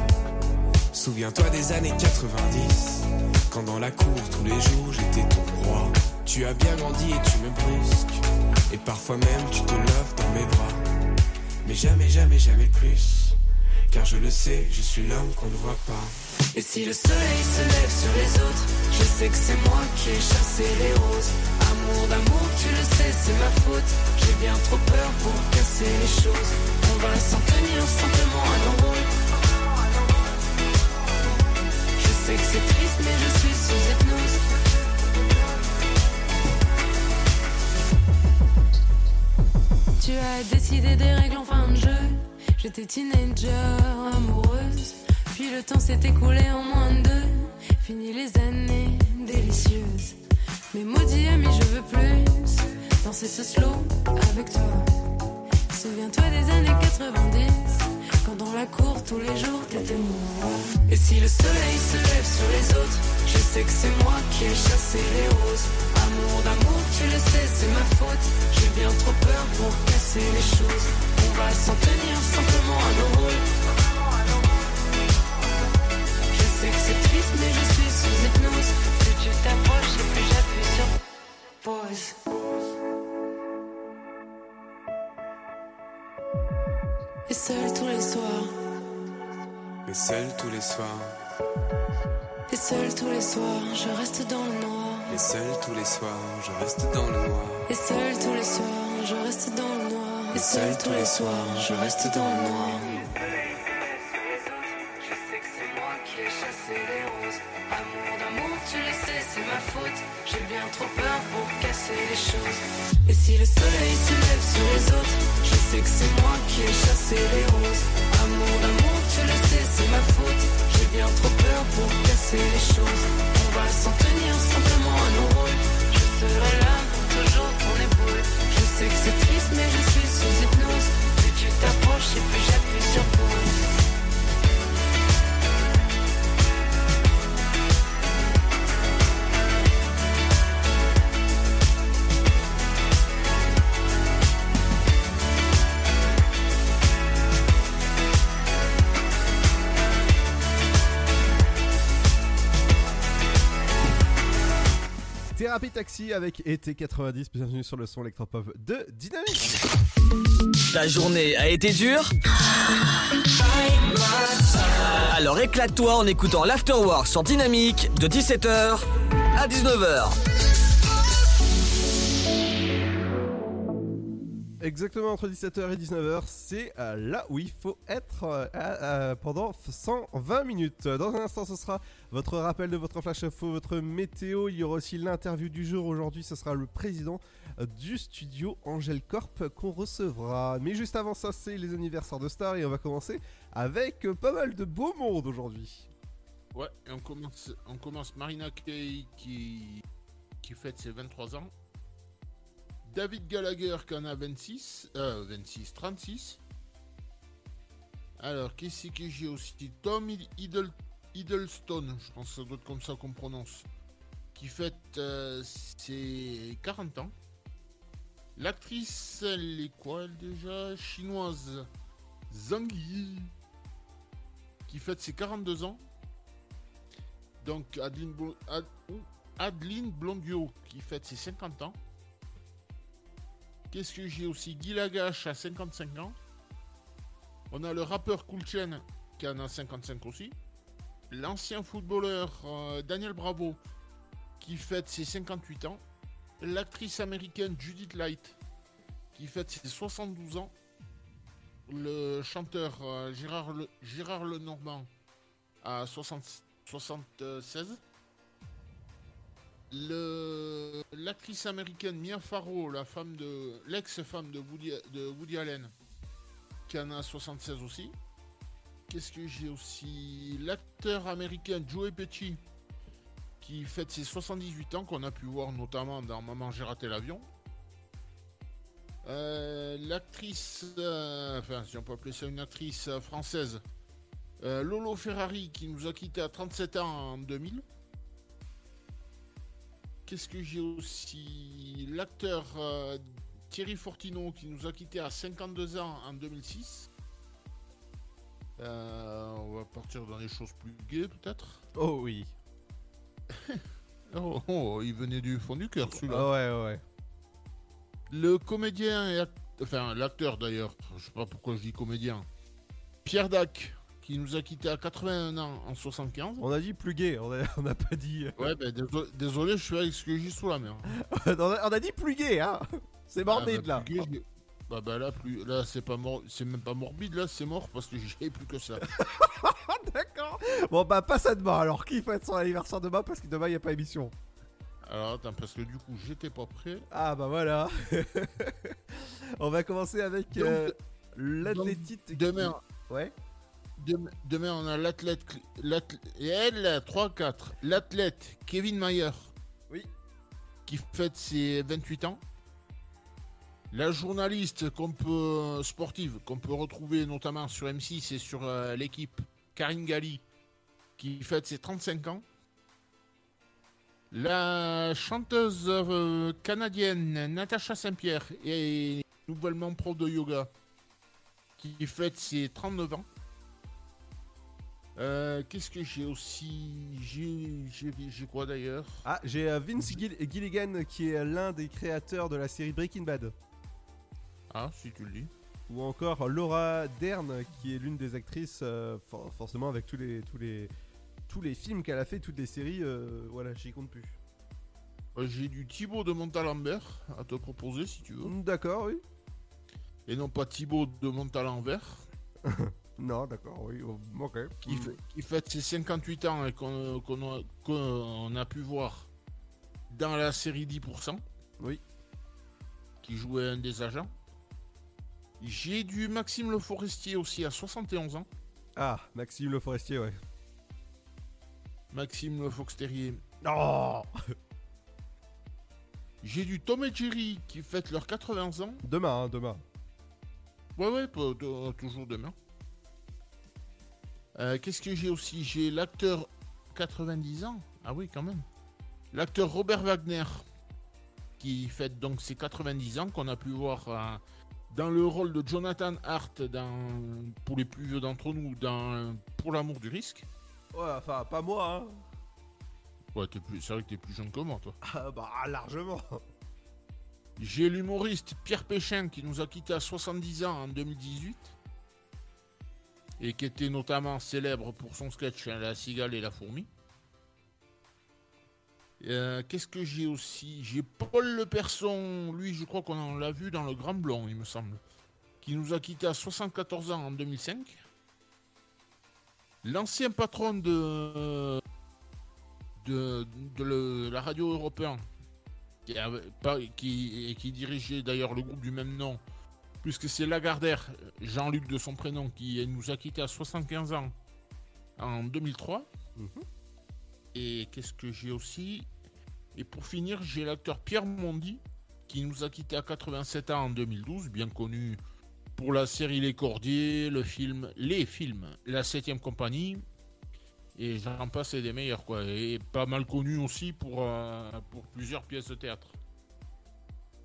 Speaker 20: Souviens-toi des années 90. Quand dans la cour, tous les jours, j'étais ton roi. Tu as bien grandi et tu me brusques. Et parfois même, tu te loves dans mes bras. Mais jamais, jamais, jamais plus. Car je le sais, je suis l'homme qu'on ne voit pas. Et si le soleil se lève sur les autres, je sais que c'est moi qui ai chassé les roses. Amour d'amour, tu le sais, c'est ma faute. J'ai bien trop peur pour casser les choses. On va s'en tenir simplement à nos rôles. Je sais que c'est triste, mais je suis sous hypnose.
Speaker 6: Tu as décidé des règles en fin de jeu. J'étais teenager, amoureuse. Puis le temps s'est écoulé en moins de deux. Fini les années délicieuses. Mais maudit ami, je veux plus danser ce slow avec toi. Souviens-toi des années 90. Quand dans la cour, tous les jours, t'étais moi.
Speaker 20: Et si le soleil se lève sur les autres, je sais que c'est moi qui ai chassé les roses. Amour d'amour, tu le sais, c'est ma faute. J'ai bien trop peur pour casser les choses. On va s'en tenir simplement à nos rôles. Mais je suis sous hypnose.
Speaker 6: Plus tu t'approches et plus j'appuie sur pause. Et seul tous les soirs,
Speaker 20: Mais seul tous les soirs,
Speaker 6: et seul tous les soirs, je reste dans le noir.
Speaker 20: et seul tous les soirs, je reste dans le noir.
Speaker 6: Et seul tous les soirs, je reste dans le noir. Et seul tous les soirs, je reste dans le noir.
Speaker 20: C'est ma faute. J'ai bien trop peur pour casser les choses. Et si le soleil se lève sur les autres, je sais que c'est moi qui ai chassé les roses. Amour d'amour, tu le sais, c'est ma faute. J'ai bien trop peur pour casser les choses. On va s'en tenir simplement à nos rôles. Je serai là
Speaker 1: Taxi avec ET90. Bienvenue sur le son électropop de Dynamique.
Speaker 2: Ta journée a été dure Alors éclate-toi en écoutant l'Afterwork sur Dynamique de 17h à 19h.
Speaker 1: Exactement, entre 17h et 19h, c'est euh, là où il faut être euh, pendant 120 minutes. Dans un instant, ce sera votre rappel de votre flash info, votre météo. Il y aura aussi l'interview du jour. Aujourd'hui, ce sera le président euh, du studio Angel Corp qu'on recevra. Mais juste avant ça, c'est les anniversaires de stars et on va commencer avec pas mal de beau monde aujourd'hui.
Speaker 8: Ouais, et on commence, on commence Marina Kaye qui, qui fête ses 23 ans. David Gallagher qui en a 26, euh, 26, 36. Alors, qu'est-ce que j'ai aussi Tom Hiddle, Hiddleston, je pense que ça doit être comme ça qu'on prononce, qui fête euh, ses 40 ans. L'actrice, elle est quoi elle déjà? Chinoise. Zhang Yi, qui fête ses 42 ans. Donc Adeline, oh, Adeline Blondio qui fête ses 50 ans. Qu'est-ce que j'ai aussi Guy Lagache à 55 ans. On a le rappeur Cool Chain qui en a 55 aussi. L'ancien footballeur euh, Daniel Bravo qui fête ses 58 ans. L'actrice américaine Judith Light qui fête ses 72 ans. Le chanteur euh, Gérard, Gérard Lenormand à 60 76. L'actrice américaine Mia Farrow, la femme de l'ex-femme de Woody, Allen, qui en a 76 aussi. Qu'est-ce que j'ai aussi? L'acteur américain Joey Pesci, qui fête ses 78 ans, qu'on a pu voir notamment dans Maman j'ai raté l'avion. Euh, L'actrice, euh, enfin si on peut appeler ça une actrice euh, française, Lolo Ferrari qui nous a quitté à 37 ans en 2000. Qu'est-ce que j'ai aussi L'acteur euh, Thierry Fortino qui nous a quitté à 52 ans en 2006. Euh, on va partir dans les choses plus gaies peut-être.
Speaker 1: Oh oui.
Speaker 8: Oh, oh, il venait du fond du cœur celui-là.
Speaker 1: Ouais, ouais.
Speaker 8: Le comédien et act- enfin l'acteur d'ailleurs, je sais pas pourquoi je dis comédien. Pierre Dac qui nous a quitté à 81 ans en 75.
Speaker 1: On a dit plus gay, on a, on a pas dit.
Speaker 8: Ouais, ben désolé, désolé, je suis avec ce que j'ai sous la main.
Speaker 1: on, a, on a dit plus gay, hein C'est morbide
Speaker 8: Ah, bah,
Speaker 1: là.
Speaker 8: plus gay, je- Bah, bah là, plus... là c'est pas mort, c'est même pas morbide, là c'est mort parce que j'ai plus que ça.
Speaker 1: D'accord. Bon bah passe à demain alors. Qui fête son anniversaire demain parce que demain il n'y a pas émission.
Speaker 8: Alors attends, parce que du coup j'étais pas prêt.
Speaker 1: Ah bah voilà. on va commencer avec euh, l'athlétite. qui-
Speaker 8: Demain,
Speaker 1: Ouais.
Speaker 8: Dem- Demain, on a l'athlète. elle, 3-4. L'athlète Kevin Mayer.
Speaker 1: Oui.
Speaker 8: Qui fête ses 28 ans. La journaliste qu'on peut, sportive qu'on peut retrouver notamment sur M6 et sur euh, l'équipe, Karine Galli, qui fête ses 35 ans. La chanteuse euh, canadienne Natacha Saint-Pierre est nouvellement prof de yoga, qui fête ses 39 ans. Euh, Qu'est-ce que j'ai aussi J'ai quoi d'ailleurs
Speaker 1: Ah, j'ai euh, Vince Gill- Gilligan qui est l'un des créateurs de la série Breaking Bad.
Speaker 8: Ah, si tu le dis.
Speaker 1: Ou encore Laura Dern qui est l'une des actrices, euh, for- forcément avec tous les, tous les, tous les films qu'elle a fait, toutes les séries, euh, voilà, j'y compte plus.
Speaker 8: J'ai du Thibaut de Montalembert à te proposer si tu veux.
Speaker 1: D'accord, oui.
Speaker 8: Et non pas Thibaut de Montalembert.
Speaker 1: Non, d'accord, oui, oh, ok.
Speaker 8: Qui, fait- qui fête ses 58 ans et qu'on a, pu voir dans la série 10%.
Speaker 1: Oui.
Speaker 8: Qui jouait un des agents. J'ai du Maxime Le Forestier aussi à 71 ans.
Speaker 1: Ah, Maxime Le Forestier, ouais.
Speaker 8: Maxime Le Fox-Terrier.
Speaker 1: Oh
Speaker 8: J'ai du Tom et Jerry qui fêtent leurs 80 ans.
Speaker 1: Demain, hein, demain.
Speaker 8: Ouais, ouais, de- toujours demain. Euh, Qu'est-ce que j'ai aussi? J'ai l'acteur 90 ans. Ah oui, quand même. L'acteur Robert Wagner qui fête donc ses 90 ans, qu'on a pu voir euh, dans le rôle de Jonathan Hart dans, pour les plus vieux d'entre nous, dans Pour l'amour du risque.
Speaker 1: Ouais, enfin, pas moi, hein.
Speaker 8: Ouais, t'es plus- c'est vrai que t'es plus jeune que moi, toi.
Speaker 1: Ah, bah, largement.
Speaker 8: J'ai l'humoriste Pierre Péchin qui nous a quitté à 70 ans en 2018 et qui était notamment célèbre pour son sketch hein, La cigale et la fourmi. Euh, Qu'est-ce que j'ai aussi? J'ai Paul Le Person, lui je crois qu'on l'a vu dans le Grand Blond, il me semble, qui nous a quitté à 74 ans en 2005. L'ancien patron de, de, la radio européenne, qui, qui, qui dirigeait d'ailleurs le groupe du même nom, puisque c'est Lagardère, Jean-Luc de son prénom, qui nous a quitté à 75 ans en 2003. Et qu'est-ce que j'ai aussi? Et pour finir, j'ai l'acteur Pierre Mondi, qui nous a quitté à 87 ans en 2012, bien connu pour la série Les Cordiers, le film, les films, La Septième Compagnie, et j'en passe des meilleurs, quoi. Et pas mal connu aussi pour, euh, pour plusieurs pièces de théâtre.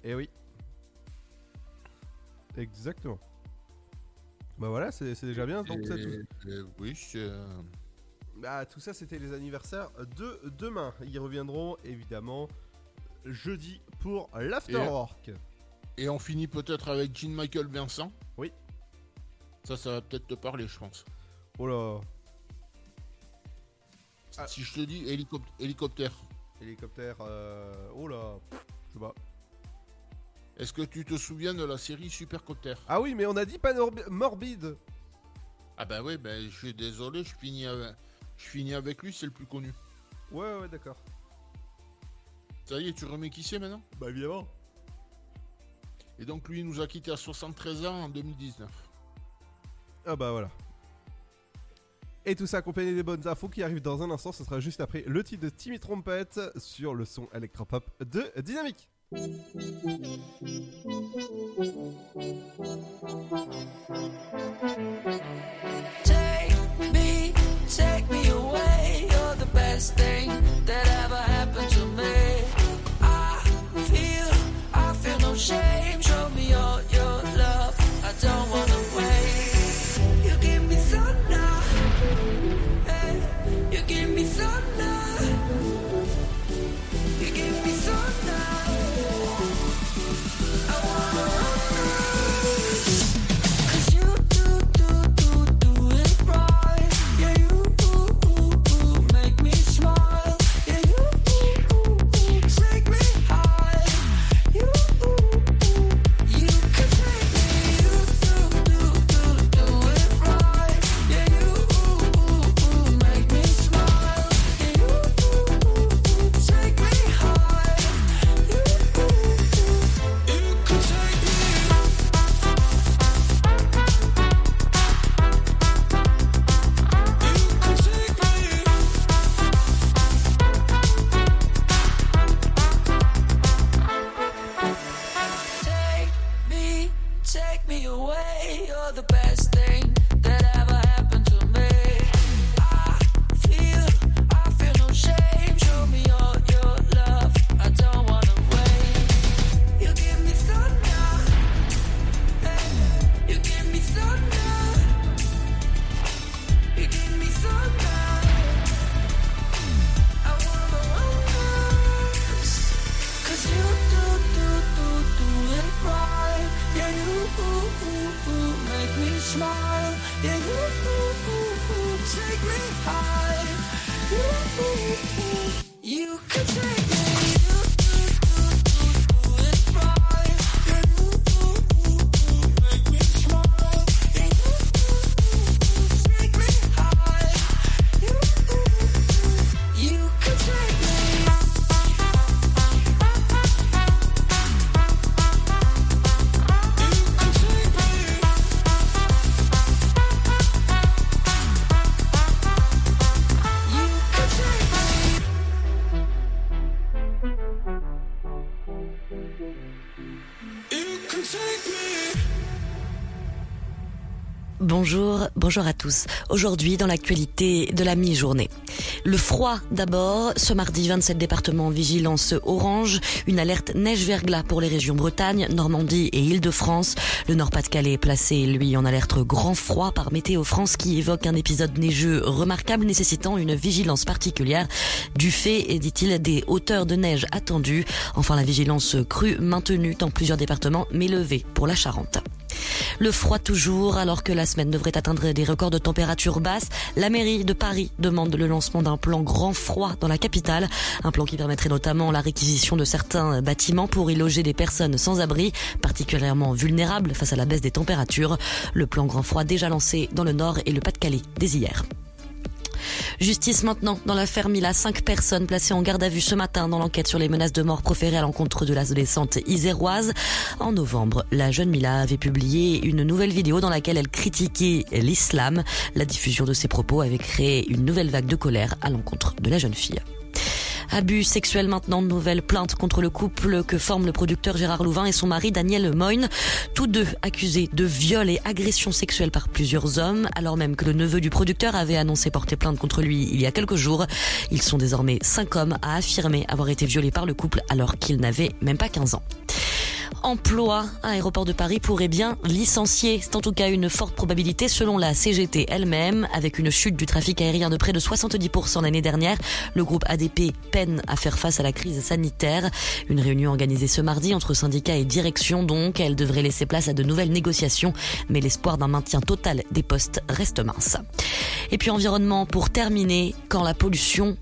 Speaker 1: Eh oui. Exactement. Bah voilà, c'est déjà bien. Donc, c'est tout.
Speaker 8: Et- et oui, c'est. euh,
Speaker 1: Bah, tout ça, c'était les anniversaires de demain. Ils reviendront évidemment jeudi pour l'afterwork.
Speaker 8: Et on finit peut-être avec Jean Michael Vincent.
Speaker 1: Oui.
Speaker 8: Ça, ça va peut-être te parler, je pense.
Speaker 1: Oh là.
Speaker 8: Si je te dis hélicop- hélicoptère,
Speaker 1: Hélicoptère. euh, Oh là. Je sais pas.
Speaker 8: Est-ce que tu te souviens de la série Supercopter?
Speaker 1: Ah oui, mais on a dit pas morbide.
Speaker 8: Ah bah oui, ben je suis désolé, je finis avec, je finis avec lui, c'est le plus connu.
Speaker 1: Ouais, ouais, d'accord.
Speaker 8: Ça y est, tu remets qui c'est maintenant?
Speaker 1: Bah évidemment.
Speaker 8: Et donc lui il nous a quitté à 73 ans en 2019.
Speaker 1: Ah bah voilà. Et tout ça accompagné des bonnes infos qui arrivent dans un instant. Ce sera juste après le titre de Timmy Trompette sur le son électropop de Dynamique.
Speaker 7: Take me, take me away. You're the best thing that ever happened to me. I feel, I feel no shame.
Speaker 3: Bonjour, à tous. Aujourd'hui, dans l'actualité de la mi-journée. Le froid d'abord. Ce mardi, 27 départements en vigilance orange. Une alerte neige-verglas pour les régions Bretagne, Normandie et Île-de-France. Le Nord-Pas-de-Calais est placé, lui, en alerte grand froid par Météo France qui évoque un épisode neigeux remarquable nécessitant une vigilance particulière du fait, dit-il, des hauteurs de neige attendues. Enfin, la vigilance crue maintenue dans plusieurs départements mais levée pour la Charente. Le froid toujours, alors que la semaine devrait atteindre des records de température basse. La mairie de Paris demande le lancement d'un plan grand froid dans la capitale. Un plan qui permettrait notamment la réquisition de certains bâtiments pour y loger des personnes sans abri, particulièrement vulnérables face à la baisse des températures. Le plan grand froid déjà lancé dans le Nord et le Pas-de-Calais dès hier. Justice maintenant dans l'affaire Mila. Cinq personnes placées en garde à vue ce matin dans l'enquête sur les menaces de mort proférées à l'encontre de l'adolescente iséroise. En novembre, la jeune Mila avait publié une nouvelle vidéo dans laquelle elle critiquait l'islam. La diffusion de ses propos avait créé une nouvelle vague de colère à l'encontre de la jeune fille. Abus sexuels maintenant, nouvelle plainte contre le couple que forment le producteur Gérard Louvain et son mari Daniel Moyne. Tous deux accusés de viol et agression sexuelle par plusieurs hommes, alors même que le neveu du producteur avait annoncé porter plainte contre lui il y a quelques jours. Ils sont désormais cinq hommes à affirmer avoir été violés par le couple alors qu'ils n'avaient même pas 15 ans. Emploi, Aéroport de Paris pourrait bien licencier. C'est en tout cas une forte probabilité selon la CGT elle-même. Avec une chute du trafic aérien de près de 70% l'année dernière, le groupe ADP peine à faire face à la crise sanitaire. Une réunion organisée ce mardi entre syndicats et direction donc. Elle devrait laisser place à de nouvelles négociations, mais l'espoir d'un maintien total des postes reste mince. Et puis environnement pour terminer, quand la pollution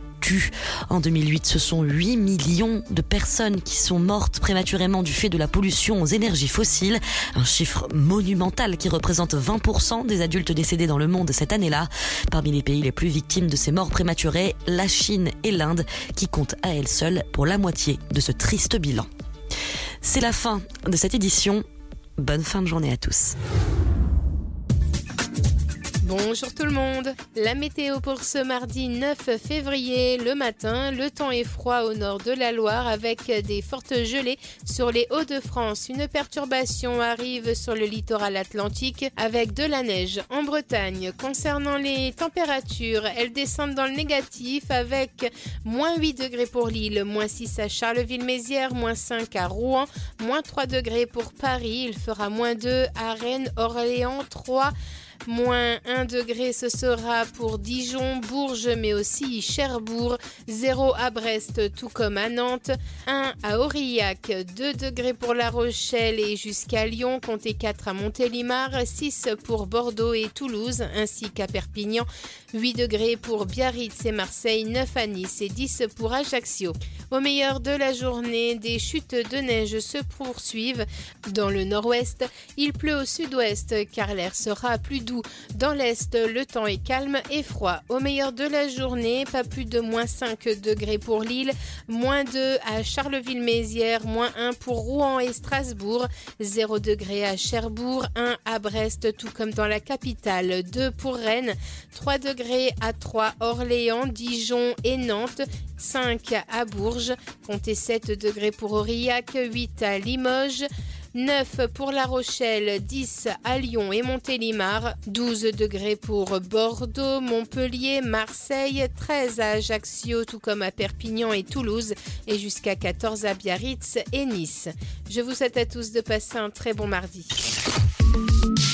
Speaker 3: En 2008, ce sont 8 millions de personnes qui sont mortes prématurément du fait de la pollution aux énergies fossiles. Un chiffre monumental qui représente 20% des adultes décédés dans le monde cette année-là. Parmi les pays les plus victimes de ces morts prématurées, la Chine et l'Inde qui comptent à elles seules pour la moitié de ce triste bilan. C'est la fin de cette édition. Bonne fin de journée à tous.
Speaker 4: Bonjour tout le monde. La météo pour ce mardi 9 février, le matin, le temps est froid au nord de la Loire avec des fortes gelées sur les Hauts-de-France. Une perturbation arrive sur le littoral atlantique avec de la neige en Bretagne. Concernant les températures, elles descendent dans le négatif avec moins 8 degrés pour Lille, moins 6 à Charleville-Mézières, moins 5 à Rouen, moins 3 degrés pour Paris. Il fera moins 2 à Rennes, Orléans, 3 Moins 1 degré, ce sera pour Dijon, Bourges, mais aussi Cherbourg. 0 à Brest, tout comme à Nantes. 1 à Aurillac, 2 degrés pour La Rochelle et jusqu'à Lyon. Comptez 4 à Montélimar. 6 pour Bordeaux et Toulouse, ainsi qu'à Perpignan. 8 degrés pour Biarritz et Marseille. 9 à Nice et 10 pour Ajaccio. Au meilleur de la journée, des chutes de neige se poursuivent. Dans le nord-ouest, il pleut au sud-ouest car l'air sera plus doux. Dans l'est, le temps est calme et froid. Au meilleur de la journée, pas plus de moins 5 degrés pour Lille, moins 2 à Charleville-Mézières, moins 1 pour Rouen et Strasbourg, 0 degré à Cherbourg, 1 à Brest, tout comme dans la capitale, 2 pour Rennes, 3 degrés à 3 Orléans, Dijon et Nantes, 5 à Bourges, comptez 7 degrés pour Aurillac, 8 à Limoges, 9 pour La Rochelle, 10 à Lyon et Montélimar, 12 degrés pour Bordeaux, Montpellier, Marseille, 13 à Ajaccio, tout comme à Perpignan et Toulouse, et jusqu'à 14 à Biarritz et Nice. Je vous souhaite à tous de passer un très bon mardi.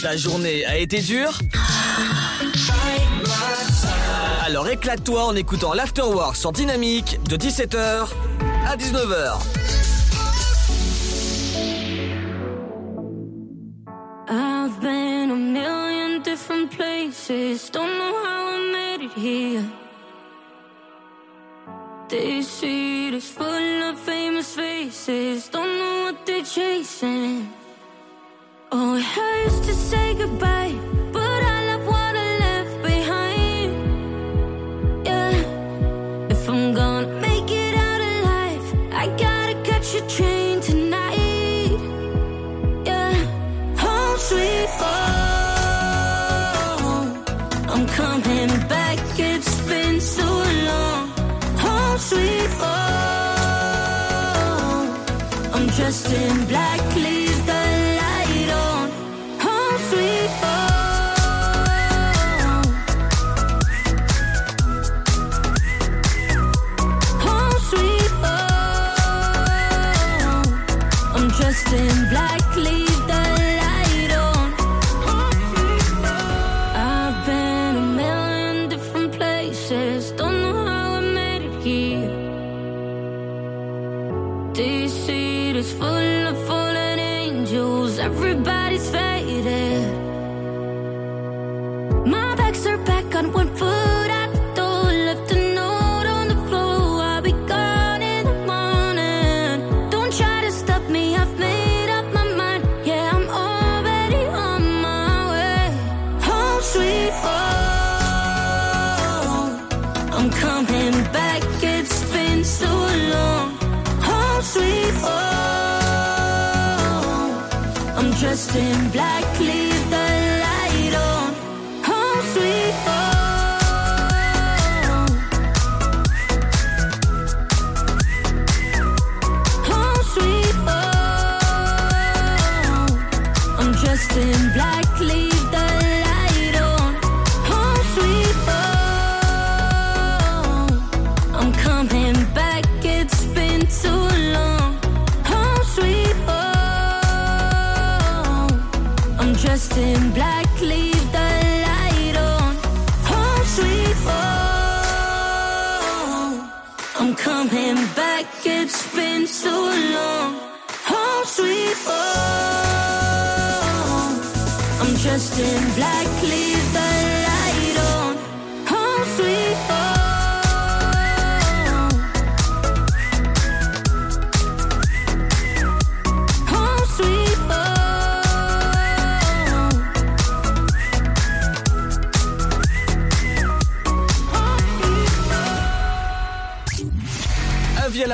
Speaker 2: Ta journée a été dure Alors éclate-toi en écoutant l'Afterwork sur Dynamique de 17h à 19h.
Speaker 14: I've been a million different places, don't know how I made it here. This city is full of famous faces, don't know what they're chasing. Oh, it hurts to say goodbye, but I love what I left behind. Yeah, if I'm gonna make it out alive, I gotta catch a train tonight. Yeah, home sweet home. I'm coming back, it's been so long. Home sweet home. I'm dressed in black,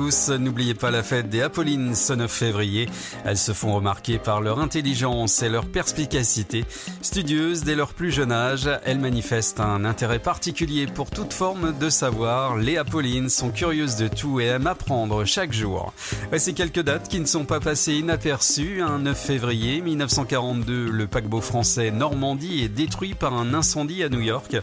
Speaker 21: N'oubliez pas la fête des Apollines ce 9 février. Elles se font remarquer par leur intelligence et leur perspicacité. Studieuses dès leur plus jeune âge, elles manifestent un intérêt particulier pour toute forme de savoir. Les Apollines sont curieuses de tout et aiment apprendre chaque jour. Voici quelques dates qui ne sont pas passées inaperçues. Un 9 février 1942, le paquebot français Normandie est détruit par un incendie à New York.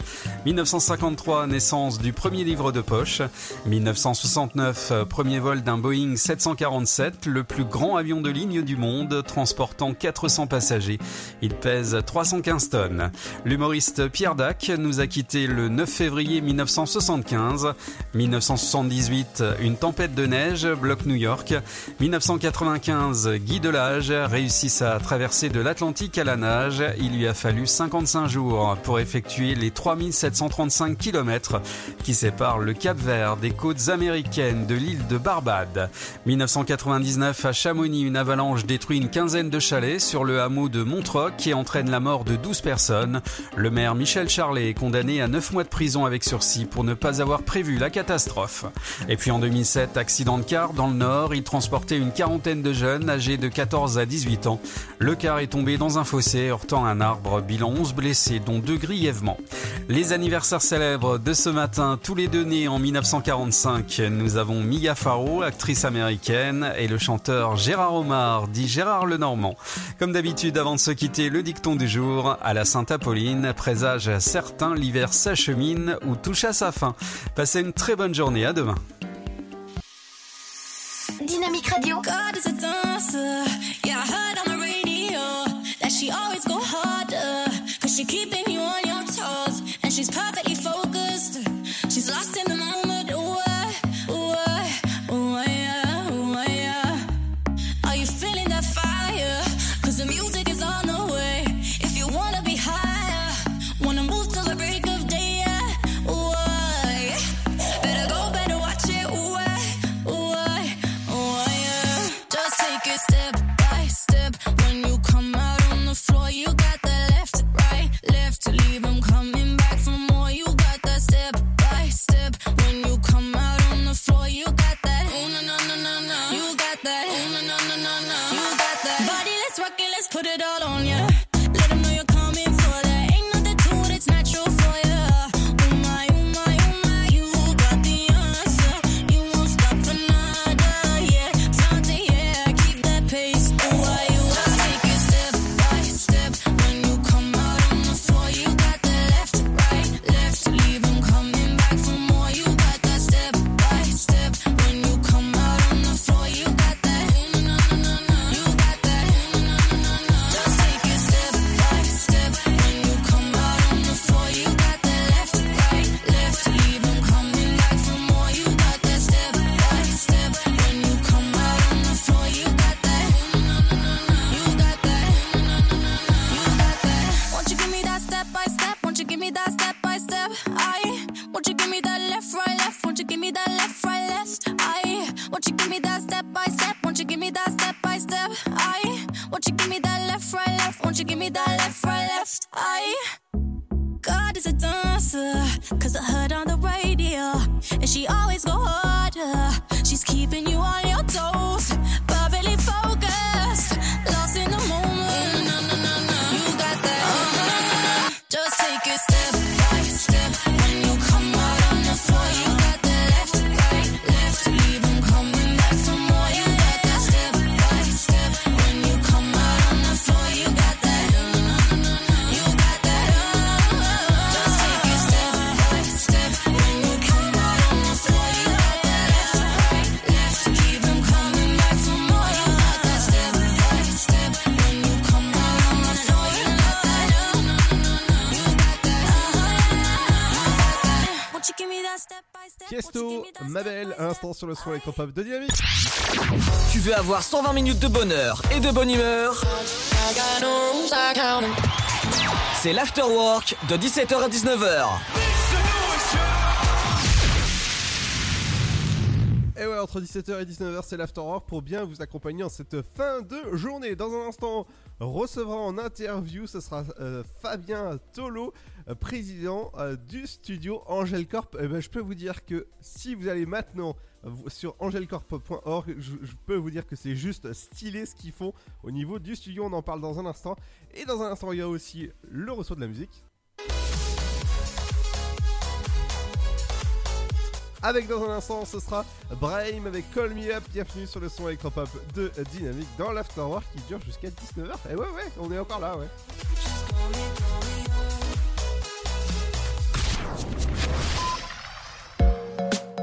Speaker 21: 1953, naissance du premier livre de poche. 1969, premier vol d'un Boeing 747, le plus grand avion de ligne du monde, transportant 400 passagers. Il pèse 315 tonnes. L'humoriste Pierre Dac nous a quitté le 9 février 1975. 1978, une tempête de neige bloque New York. 1995, Guy Delage réussit sa traversée de l'Atlantique à la nage. Il lui a fallu 55 jours pour effectuer les 3735 km qui séparent le Cap Vert des côtes américaines de l'île de Barbade. 1999, à Chamonix, une avalanche détruit une quinzaine de chalets sur le hameau de Montroc et entraîne la mort de 12 personnes. Le maire Michel Charlet est condamné à 9 mois de prison avec sursis pour ne pas avoir prévu la catastrophe. Et puis en 2007, accident de car dans le Nord, il transportait une quarantaine de jeunes âgés de 14 à 18 ans. Le car est tombé dans un fossé, heurtant un arbre, bilan 11 blessés, dont deux grièvement. Les anniversaires célèbres de ce matin, tous les deux nés en 1945, nous avons Mia Farrow, actrice américaine, et le chanteur Gérard Omar, dit Gérard Lenormand. Comme d'habitude, avant de se quitter, le dicton du jour, à la Sainte-Apolline, présage certain, l'hiver s'achemine ou touche à sa fin. Passez une très bonne journée, à demain.
Speaker 14: Dynamique Radio.
Speaker 1: L'instant sur le son électropop de Dynamique.
Speaker 2: Tu veux avoir 120 minutes de bonheur et de bonne humeur? C'est l'afterwork de 17h à 19h.
Speaker 1: Et ouais, entre 17h et 19h, c'est l'Afterwork pour bien vous accompagner en cette fin de journée. Dans un instant, recevra en interview, ce sera euh, Fabien Tolo, euh, président euh, du studio Angel Corp. Eh ben, je peux vous dire que si vous allez maintenant sur angelcorp.org, je, peux vous dire que c'est juste stylé ce qu'ils font au niveau du studio. On en parle dans un instant. Et dans un instant, il y a aussi le ressaut de la musique. Avec dans un instant, ce sera Brahim avec Call Me Up. Bienvenue sur le son électropop de Dynamique dans l'Afterwork qui dure jusqu'à 19h. Et ouais, ouais, on est encore là, ouais.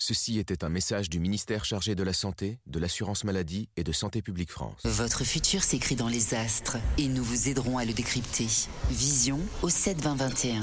Speaker 22: Ceci était un message du ministère chargé de la Santé, de l'Assurance Maladie et de Santé Publique France.
Speaker 9: Votre futur s'écrit dans les astres et nous vous aiderons à le décrypter. Vision au 7 20 21.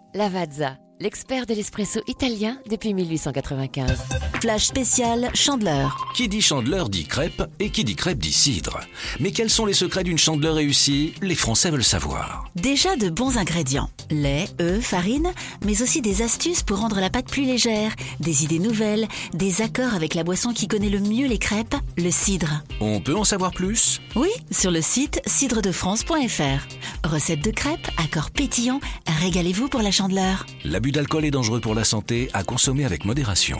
Speaker 23: Lavazza, l'expert de l'espresso italien depuis 1895.
Speaker 12: Flash spécial Chandeleur.
Speaker 18: Qui dit chandeleur dit crêpe et qui dit crêpe dit cidre. Mais quels sont les secrets d'une chandeleur réussie? Les Français veulent savoir.
Speaker 12: Déjà de bons ingrédients. Lait, œufs, farine, mais aussi des astuces pour rendre la pâte plus légère, des idées nouvelles, des accords avec la boisson qui connaît le mieux les crêpes, le cidre.
Speaker 18: On peut en savoir plus?
Speaker 12: Oui, sur le site cidredefrance.fr. Recette de crêpes, accords pétillants, régalez-vous pour la chandeleur.
Speaker 18: L'abus d'alcool est dangereux pour la santé, à consommer avec modération.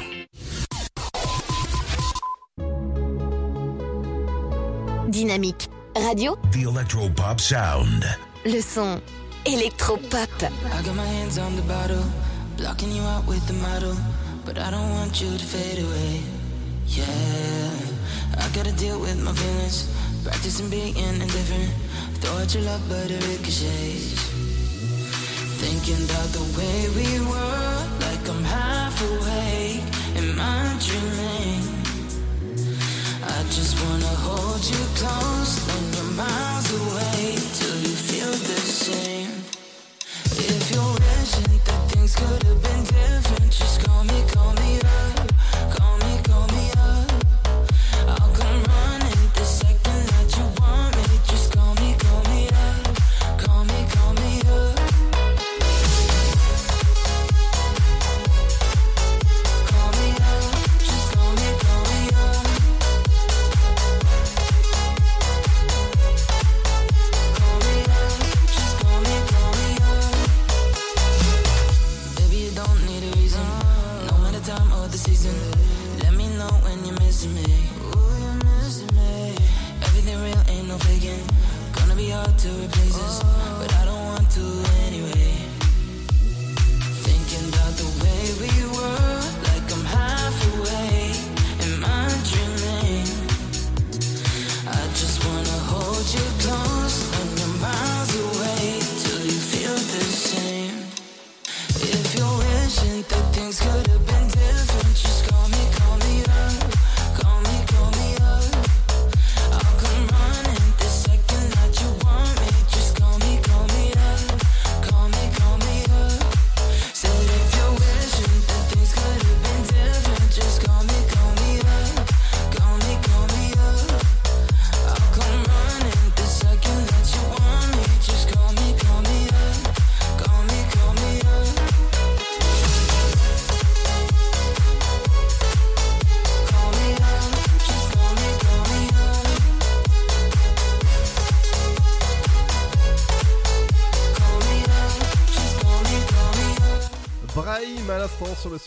Speaker 5: Dynamique. Radio,
Speaker 24: The Electropop Sound.
Speaker 5: le son électropop.
Speaker 7: I got my hands on the bottle, blocking you out with the model, but I don't want you to fade away. Yeah, I gotta deal with my feelings, practicing being indifferent. Throw out your love, but it ricochets. Thinking about the way we were, like I'm half awake. Am I dreaming? I just wanna hold you close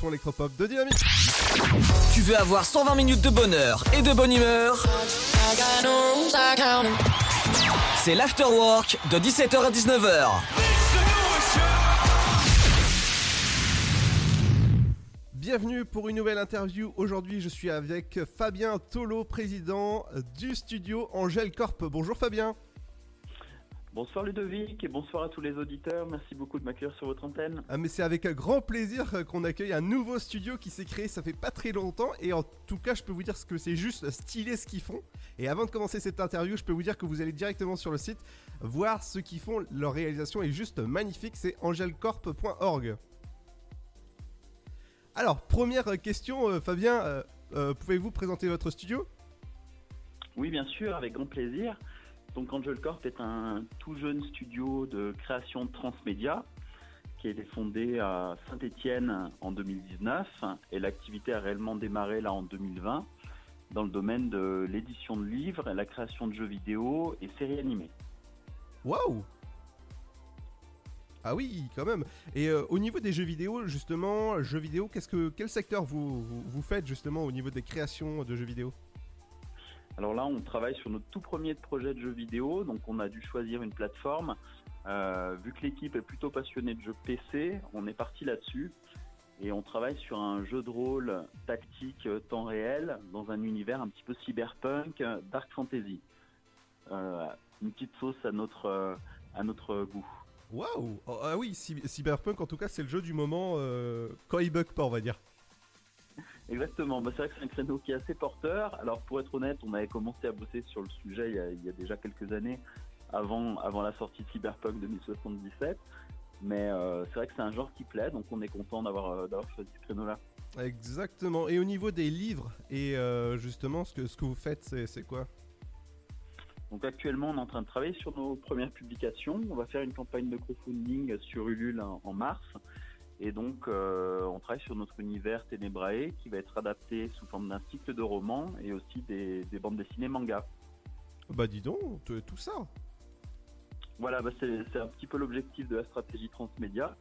Speaker 1: son électropop de Dynamique.
Speaker 2: Tu veux avoir 120 minutes de bonheur et de bonne humeur? C'est l'afterwork de 17h à 19h.
Speaker 1: Bienvenue pour une nouvelle interview. Aujourd'hui, je suis avec Fabien Tolo, président du studio Angel Corp. Bonjour Fabien.
Speaker 25: Bonsoir Ludovic et bonsoir à tous les auditeurs. Merci beaucoup de m'accueillir sur votre antenne.
Speaker 1: Ah, mais c'est avec grand plaisir qu'on accueille un nouveau studio qui s'est créé, ça fait pas très longtemps et en tout cas je peux vous dire que c'est juste stylé ce qu'ils font. Et avant de commencer cette interview, je peux vous dire que vous allez directement sur le site voir ce qu'ils font, leur réalisation est juste magnifique, c'est angelcorp.org. Alors, première question, euh, Fabien, euh, euh, pouvez-vous présenter votre studio?
Speaker 25: Oui, bien sûr, avec grand plaisir. Donc Angel Corp est un tout jeune studio de création transmédia qui a été fondé à Saint-Étienne en 2019 et l'activité a réellement démarré là en 2020 dans le domaine de l'édition de livres, la création de jeux vidéo et séries animées.
Speaker 1: Waouh Ah oui, quand même. Et euh, au niveau des jeux vidéo, justement, jeux vidéo, qu'est-ce que quel secteur vous, vous, vous faites justement au niveau des créations de jeux vidéo?
Speaker 25: Alors là, on travaille sur notre tout premier projet de jeu vidéo, donc on a dû choisir une plateforme. Euh, vu que l'équipe est plutôt passionnée de jeux PC, on est parti là-dessus et on travaille sur un jeu de rôle tactique euh, temps réel dans un univers un petit peu cyberpunk, euh, dark fantasy. Une petite sauce à notre goût.
Speaker 1: Waouh Oh, Ah oui, Cy- Cyberpunk en tout cas, c'est le jeu du moment quand il bug pas, on va dire.
Speaker 25: Exactement, bah, c'est vrai que c'est un créneau qui est assez porteur. Alors pour être honnête, on avait commencé à bosser sur le sujet il y a, il y a déjà quelques années, avant, avant la sortie de Cyberpunk 2077. Mais euh, c'est vrai que c'est un genre qui plaît, donc on est content d'avoir euh, d'avoir choisi ce créneau-là.
Speaker 1: Exactement. Et au niveau des livres et euh, justement ce que ce que vous faites, c'est c'est quoi?
Speaker 25: Donc actuellement, on est en train de travailler sur nos premières publications. On va faire une campagne de crowdfunding sur Ulule en, en mars. Et donc, euh, on travaille sur notre univers Ténébrae qui va être adapté sous forme d'un cycle de romans et aussi des, des bandes dessinées manga.
Speaker 1: Bah dis donc, tout ça.
Speaker 25: Voilà, bah, c'est un petit peu l'objectif de la stratégie transmédia.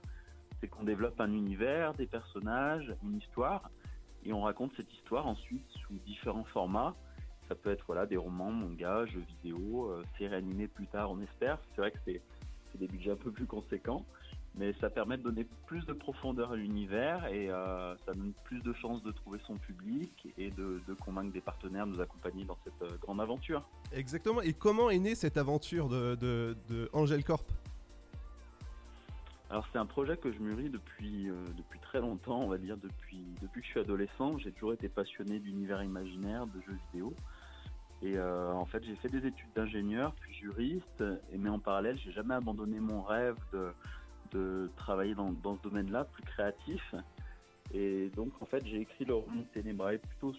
Speaker 25: C'est qu'on développe un univers, des personnages, une histoire, et on raconte cette histoire ensuite sous différents formats. Ça peut être voilà, des romans, mangas, jeux vidéo, euh, séries animées plus tard, on espère. C'est vrai que c'est des budgets un peu plus conséquents, mais ça permet de donner plus de profondeur à l'univers et euh, ça donne plus de chances de trouver son public et de, de convaincre des partenaires de nous accompagner dans cette euh, grande aventure.
Speaker 1: Exactement. Et comment est née cette aventure de, de, de Angel Corp?
Speaker 25: Alors c'est un projet que je mûris depuis, euh, depuis très longtemps, on va dire depuis, depuis que je suis adolescent. J'ai toujours été passionné d'univers imaginaire, de jeux vidéo. Et euh, en fait j'ai fait des études d'ingénieur, puis juriste, et, mais en parallèle j'ai jamais abandonné mon rêve de, de travailler dans, ce domaine-là, plus créatif. Et donc en fait j'ai écrit le roman Ténébrae plutôt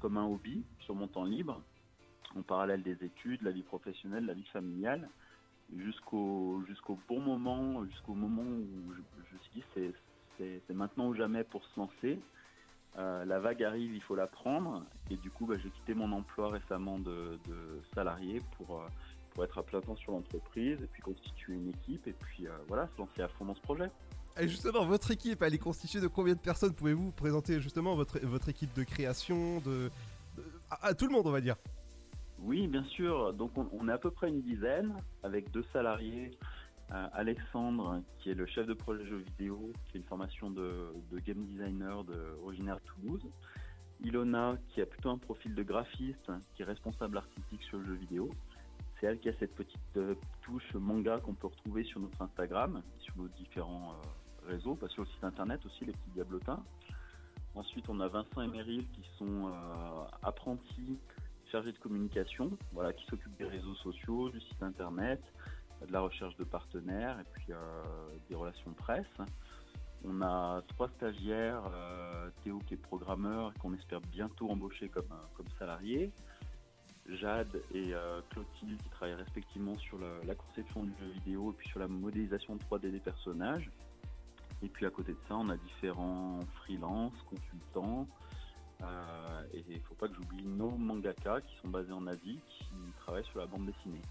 Speaker 25: comme un hobby, sur mon temps libre, en parallèle des études, la vie professionnelle, la vie familiale jusqu'au jusqu'au bon moment, jusqu'au moment où je, me suis dit c'est maintenant ou jamais pour se lancer. Euh, la vague arrive, il faut la prendre. Et du coup, bah, j'ai quitté mon emploi récemment de, de salarié pour, euh, pour être à plein temps sur l'entreprise et puis constituer une équipe et puis euh, voilà, se lancer à fond dans ce projet.
Speaker 1: Et justement, votre équipe, elle est constituée de combien de personnes? Pouvez-vous présenter justement votre, votre équipe de création, de, de- à, à tout le monde, on va dire?
Speaker 25: Oui, bien sûr. Donc on, on est à peu près une dizaine avec deux salariés. Euh, Alexandre, qui est le chef de projet jeux vidéo, qui a une formation de, de game designer de, originaire de Toulouse. Ilona, qui a plutôt un profil de graphiste, qui est responsable artistique sur le jeu vidéo. C'est elle qui a cette petite euh, touche manga qu'on peut retrouver sur notre Instagram, sur nos différents euh, réseaux, sur le site internet aussi, les petits diablotins. Ensuite, on a Vincent et Meryl qui sont euh, apprentis chargés de communication, voilà, qui s'occupent des réseaux sociaux, du site internet, de la recherche de partenaires et puis des relations presse. On a trois stagiaires, Théo qui est programmeur et qu'on espère bientôt embaucher comme, comme salarié, Jade et euh, Clotilde qui travaillent respectivement sur la conception du jeu vidéo et puis sur la modélisation 3D des personnages. Et puis à côté de ça, on a différents freelances, consultants. euh, et il ne faut pas que j'oublie nos mangaka qui sont basés en Asie, qui travaillent sur la bande dessinée.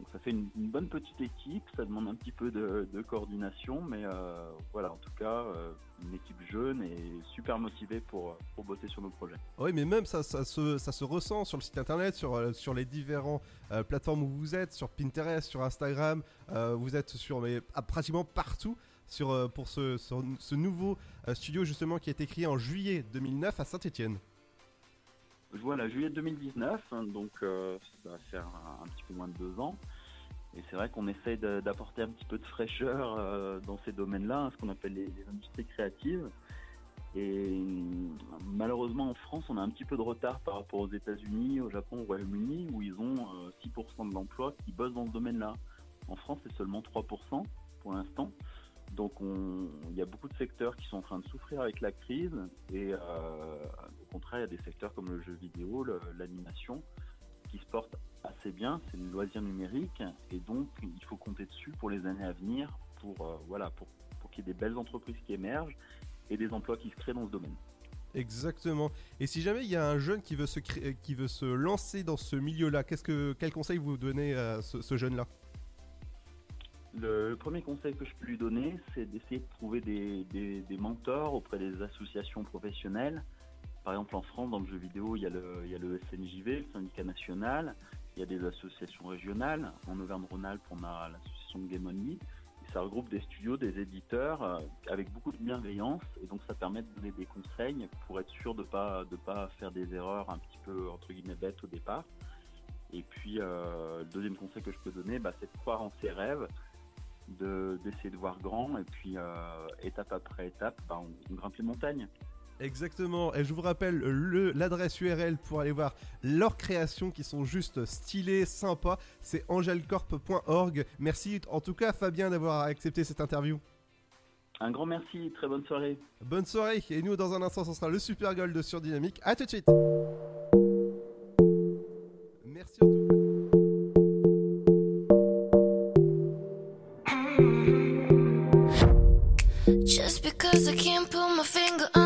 Speaker 25: Donc ça fait une, bonne petite équipe, ça demande un petit peu de, coordination, mais euh, voilà, en tout cas, euh, une équipe jeune et super motivée pour, bosser sur nos projets.
Speaker 1: Oui, mais même ça, se, ressent sur le site internet, sur, euh, les différents euh, plateformes où vous êtes, sur Pinterest, sur Instagram, vous êtes sur ah, pratiquement partout sur, pour ce, ce, nouveau studio justement qui a été créé en juillet 2009 à Saint-Etienne.
Speaker 25: Voilà, juillet 2019, hein, donc euh, ça va faire un, petit peu moins de deux ans. Et c'est vrai qu'on essaye de- d'apporter un petit peu de fraîcheur euh, dans ces domaines-là, hein, ce qu'on appelle les, industries créatives. Et hum, malheureusement en France, on a un petit peu de retard par rapport aux États-Unis, au Japon, au Royaume-Uni, où ils ont euh, 6% de l'emploi qui bossent dans ce domaine-là. En France, c'est seulement 3% pour l'instant. Donc on- il y a beaucoup de secteurs qui sont en train de souffrir avec la crise et euh, au contraire il y a des secteurs comme le jeu vidéo, l'animation qui se portent assez bien, c'est le loisir numérique et donc il faut compter dessus pour les années à venir pour euh, voilà pour, qu'il y ait des belles entreprises qui émergent et des emplois qui se créent dans ce domaine.
Speaker 1: Exactement. Et si jamais il y a un jeune qui veut se, cré- qui veut se lancer dans ce milieu-là, quel conseil vous donnez à ce jeune-là?
Speaker 25: Le, premier conseil que je peux lui donner, c'est d'essayer de trouver des, mentors auprès des associations professionnelles. Par exemple, en France, dans le jeu vidéo, il y a le, SNJV, le syndicat national, il y a des associations régionales. En Auvergne-Rhône-Alpes, on a l'association Game Only. Et ça regroupe des studios, des éditeurs euh, avec beaucoup de bienveillance. Et donc, ça permet de donner des conseils pour être sûr de ne pas, de pas faire des erreurs un petit peu, entre guillemets, bêtes au départ. Et puis, euh, le deuxième conseil que je peux donner, bah, c'est de croire en ses rêves, d'essayer de, voir grand, et puis euh, étape après étape, bah, on, on grimpe les montagnes.
Speaker 1: Exactement, et je vous rappelle le- l'adresse URL pour aller voir leurs créations qui sont juste stylées, sympas, c'est angelcorp.org. Merci en tout cas Fabien d'avoir accepté cette interview.
Speaker 25: Un grand merci, très bonne soirée.
Speaker 1: Bonne soirée, et nous dans un instant ce sera le Super Gold sur Dynamique. A tout de suite Merci en tout
Speaker 15: Because I can't put my finger on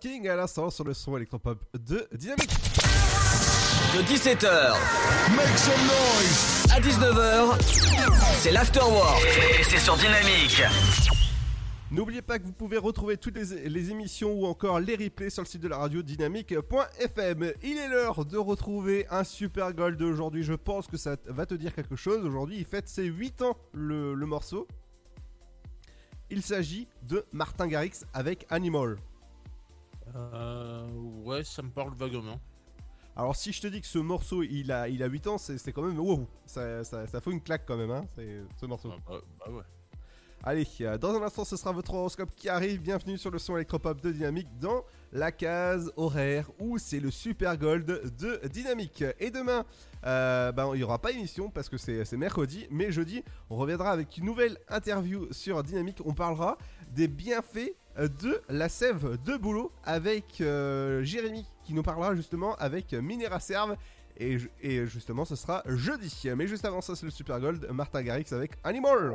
Speaker 1: King à l'instant sur le son électropop de Dynamique.
Speaker 2: De 17h Make some noise à 19h, c'est l'afterwork et c'est sur Dynamique.
Speaker 1: N'oubliez pas que vous pouvez retrouver toutes les, les émissions ou encore les replays sur le site de la radio dynamique.fm. Il est l'heure de retrouver un super gold d'aujourd'hui. Je pense que ça va te dire quelque chose. Aujourd'hui, il fête ses 8 ans le, le morceau. Il s'agit de Martin Garrix avec Animal.
Speaker 8: Euh, ouais, ça me parle vaguement.
Speaker 1: Alors si je te dis que ce morceau il a, il a 8 ans, c'est quand même wow, ça, ça, ça fait une claque quand même, hein, c'est- ce morceau.
Speaker 8: bah, bah ouais.
Speaker 1: Allez, euh, dans un instant ce sera votre horoscope qui arrive. Bienvenue sur le son électropop de Dynamique dans la case horaire où c'est le super gold de Dynamique. Et demain, euh, ben, il n'y aura pas émission parce que c'est mercredi, mais jeudi on reviendra avec une nouvelle interview sur Dynamique. On parlera des bienfaits de la sève de boulot avec euh, Jérémy qui nous parlera justement avec Minera Serve. Et, et justement, ce sera jeudi. Mais juste avant ça, c'est le Super Gold, Martin Garrix avec Animal.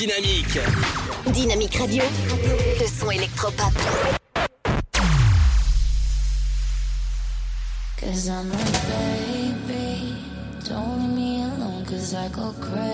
Speaker 2: Dynamique. Dynamique
Speaker 5: Radio, le son électropop.
Speaker 15: Cause I'm a baby. Don't leave me alone, cause I go crazy.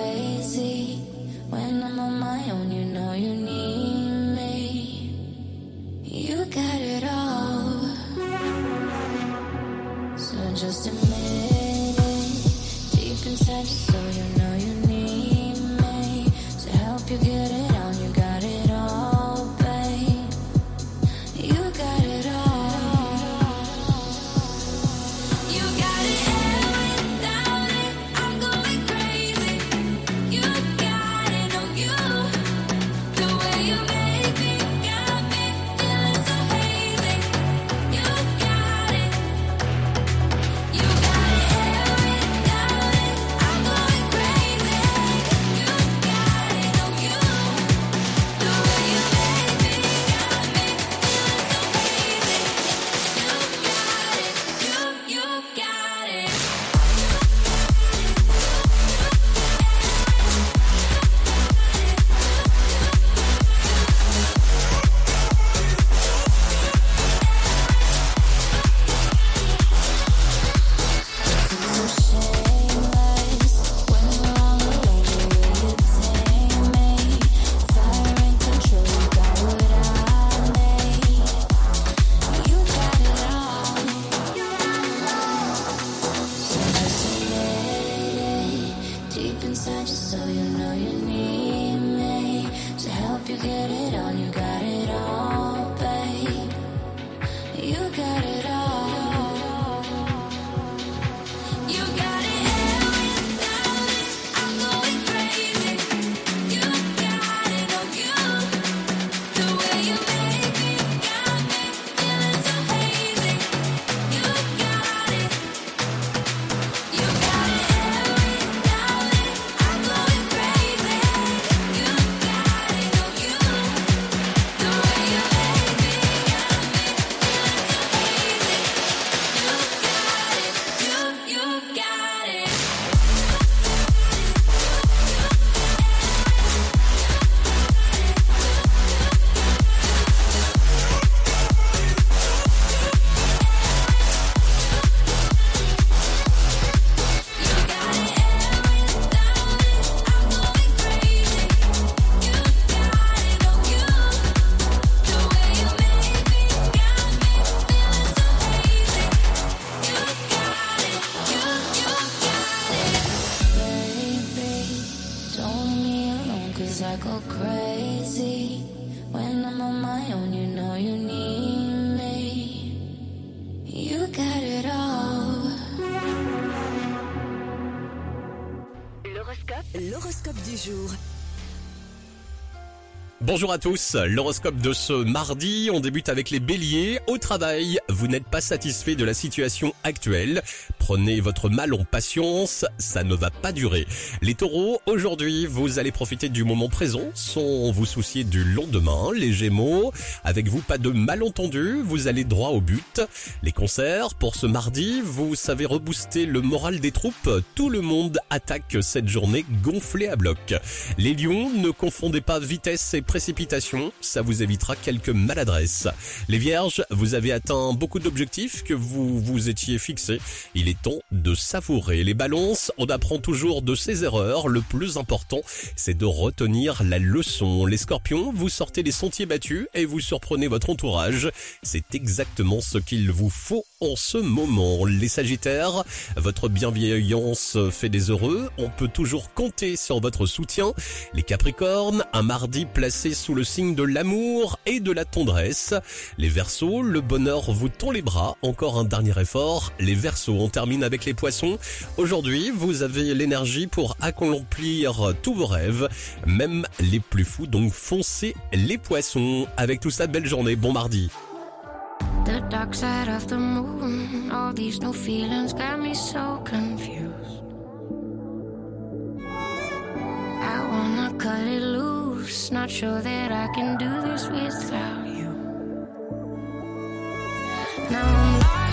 Speaker 26: Bonjour à tous, l'horoscope de ce mardi, on débute avec les béliers. Au travail, vous n'êtes pas satisfait de la situation actuelle. Prenez votre mal en patience, ça ne va pas durer. Les taureaux, aujourd'hui, vous allez profiter du moment présent sans vous soucier du lendemain. Les gémeaux, avec vous, pas de malentendus, vous allez droit au but. Les concerts, pour ce mardi, vous savez rebooster le moral des troupes. Tout le monde attaque cette journée gonflée à bloc. Les lions, ne confondez pas vitesse et précipitation, ça vous évitera quelques maladresses. Les vierges, vous avez atteint beaucoup d'objectifs que vous vous étiez fixés. Il est de savourer. Les balances, on apprend toujours de ses erreurs. Le plus important, c'est de retenir la leçon. Les scorpions, vous sortez des sentiers battus et vous surprenez votre entourage. C'est exactement ce qu'il vous faut en ce moment. Les sagittaires, votre bienveillance fait des heureux. On peut toujours compter sur votre soutien. Les capricornes, un mardi placé sous le signe de l'amour et de la tendresse. Les Verseaux, le bonheur vous tend les bras. Encore un dernier effort. Les Verseaux, on termine avec les Poissons. Aujourd'hui, vous avez l'énergie pour accomplir tous vos rêves, même les plus fous. Donc foncez les Poissons. Avec tout ça, belle journée. Bon mardi.
Speaker 15: The dark side of the moon. All these new feelings got me so confused. I wanna cut it loose. Not sure that I can do this without you. Now I'm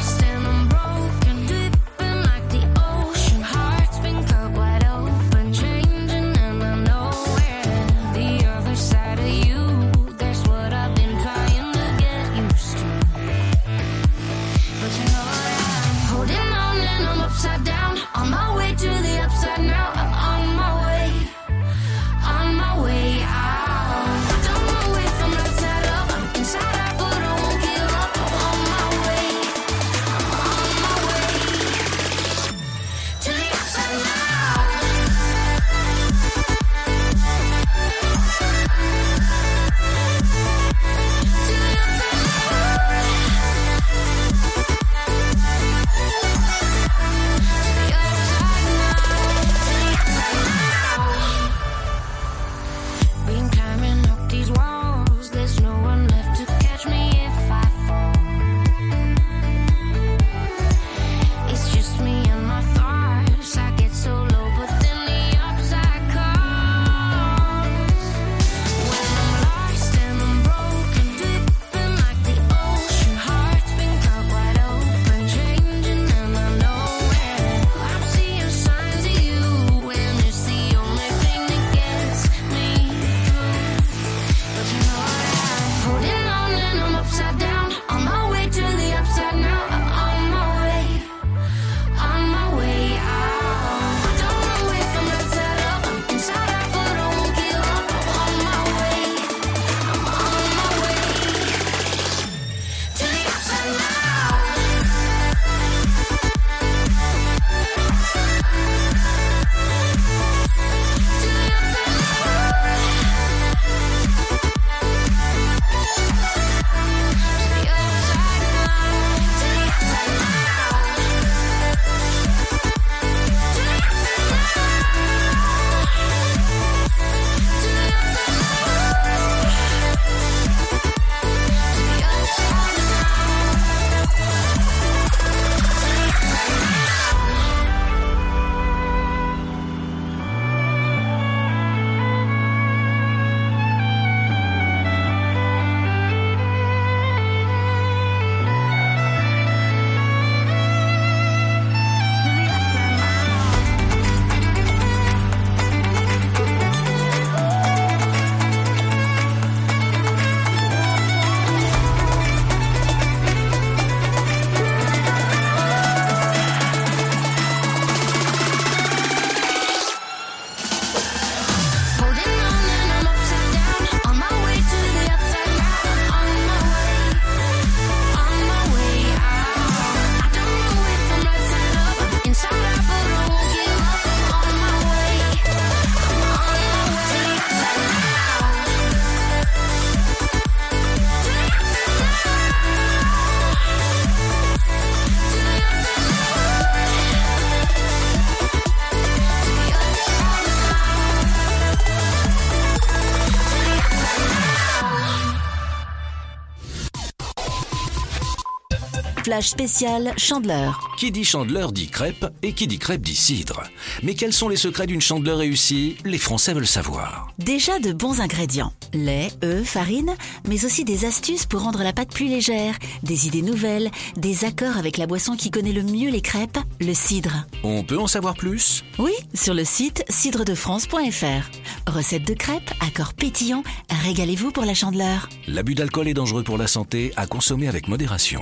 Speaker 12: Flash spécial Chandeleur.
Speaker 18: Qui dit chandeleur dit crêpe et qui dit crêpe dit cidre. Mais quels sont les secrets d'une chandeleur réussie? Les Français veulent savoir.
Speaker 12: Déjà de bons ingrédients. Lait, œufs, farine, mais aussi des astuces pour rendre la pâte plus légère, des idées nouvelles, des accords avec la boisson qui connaît le mieux les crêpes, le cidre.
Speaker 18: On peut en savoir plus?
Speaker 12: Oui, sur le site cidredefrance.fr. Recette de crêpes, accords pétillants, régalez-vous pour la chandeleur.
Speaker 18: L'abus d'alcool est dangereux pour la santé, à consommer avec modération.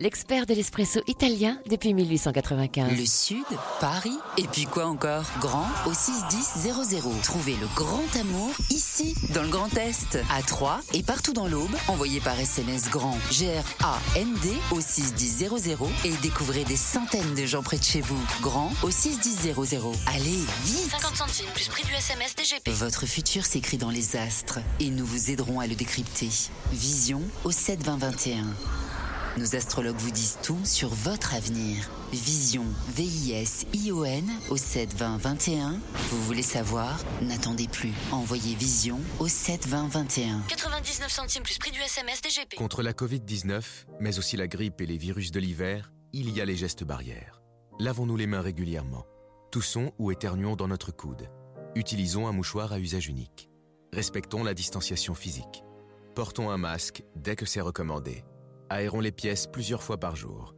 Speaker 23: l'expert de l'espresso italien depuis 1895.
Speaker 9: Le Sud, Paris, et puis quoi encore? Grand au 61000. Trouvez le grand amour ici, dans le Grand Est, à Troyes et partout dans l'Aube. Envoyez par SMS grand G-R-A-N-D au 61000 et découvrez des centaines de gens près de chez vous. Grand au 61000. Allez, vite
Speaker 27: 50 centimes plus prix du SMS DGP.
Speaker 9: Votre futur s'écrit dans les astres et nous vous aiderons à le décrypter. Vision au 72021. Nos astrologues vous disent tout sur votre avenir. Vision, V-I-S-I-O-N au 7 20 21. Vous voulez savoir? N'attendez plus. Envoyez Vision au 7 20 21.
Speaker 27: 99 centimes plus prix du SMS DGP.
Speaker 22: Contre la Covid-19, mais aussi la grippe et les virus de l'hiver, il y a les gestes barrières. Lavons-nous les mains régulièrement. Toussons ou éternuons dans notre coude. Utilisons un mouchoir à usage unique. Respectons la distanciation physique. Portons un masque dès que c'est recommandé. Aérons les pièces plusieurs fois par jour.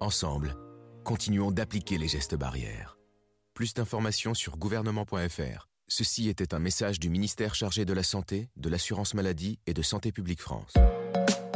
Speaker 22: Ensemble, continuons d'appliquer les gestes barrières. Plus d'informations sur gouvernement.fr. Ceci était un message du ministère chargé de la Santé, de l'Assurance Maladie et de Santé Publique France.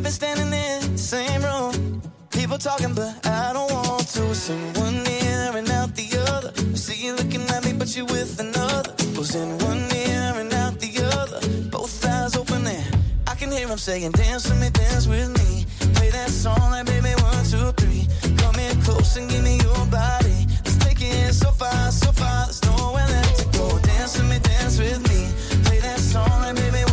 Speaker 28: We've been standing in the same room. People talking, but I don't want to. It's one ear and out the other. I see you looking at me, but you with another. Goes in one ear and out the other. Both eyes open and I can hear him saying, Dance with me, dance with me. Play that song like baby one, two, three. Come in close and give me your body. Let's take it so far, so far. There's nowhere left to go. Dance with me, dance with me. Play that song like baby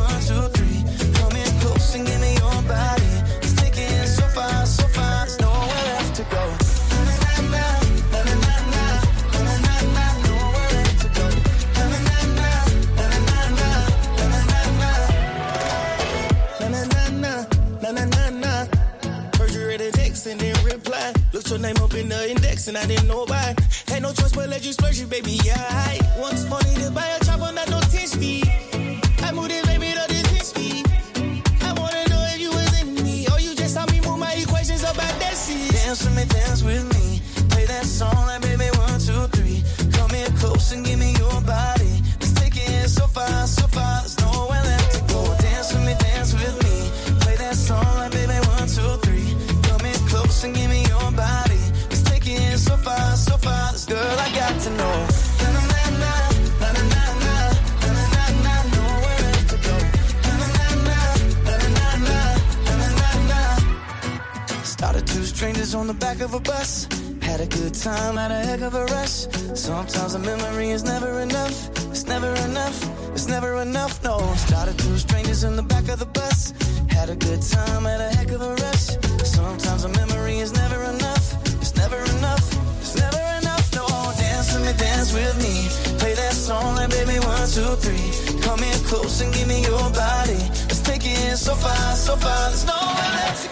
Speaker 28: Your name up in the index and I didn't know why. Had no choice but let you splurge it, baby. Yeah, I this money to buy a chopper, not no 10 speed. I moved it, baby, to this 10 speed. I wanna know if you was in me or you just saw me move my equations about that seat. Dance with me, dance with me. Play that song like baby one, two, three. Come here close and give me your body. Let's take it so far, so far. There's nowhere left to go. Dance with me, dance with me. Play that song like baby one, two, three. Come here close and give me so far, this girl I got to know. Started two strangers on the back of a bus. Had a good time, had a heck of a rush. Sometimes a memory is never enough. It's never enough. It's never enough. No. Started two strangers in the back of the bus. Had a good time, had a heck of a rush. Sometimes three. Come in close and give me your body. Let's take it so far, so far. There's nowhere left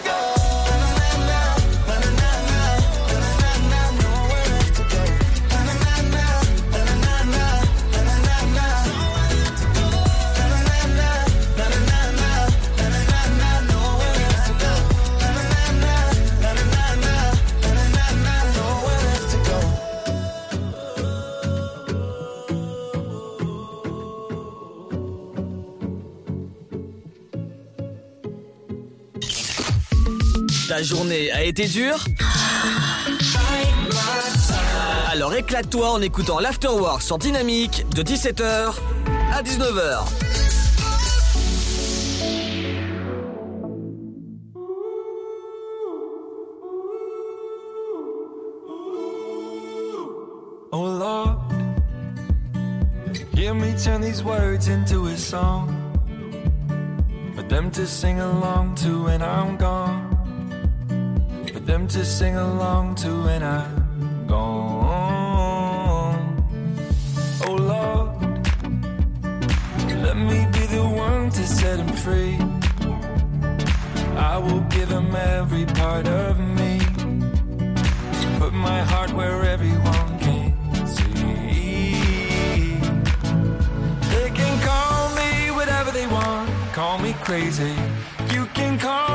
Speaker 15: Ta journée a été dure? Alors éclate-toi en écoutant l'Afterwork sur Dynamique de 17h à 19h.
Speaker 29: Oh Lord, hear me turn these words into a song for them to sing along to when I'm gone. Them to sing along to when I'm gone. Oh Lord, let me be the one to set him free. I will give him every part of me. Put my heart where everyone can see. They can call me whatever they want, call me crazy. You can call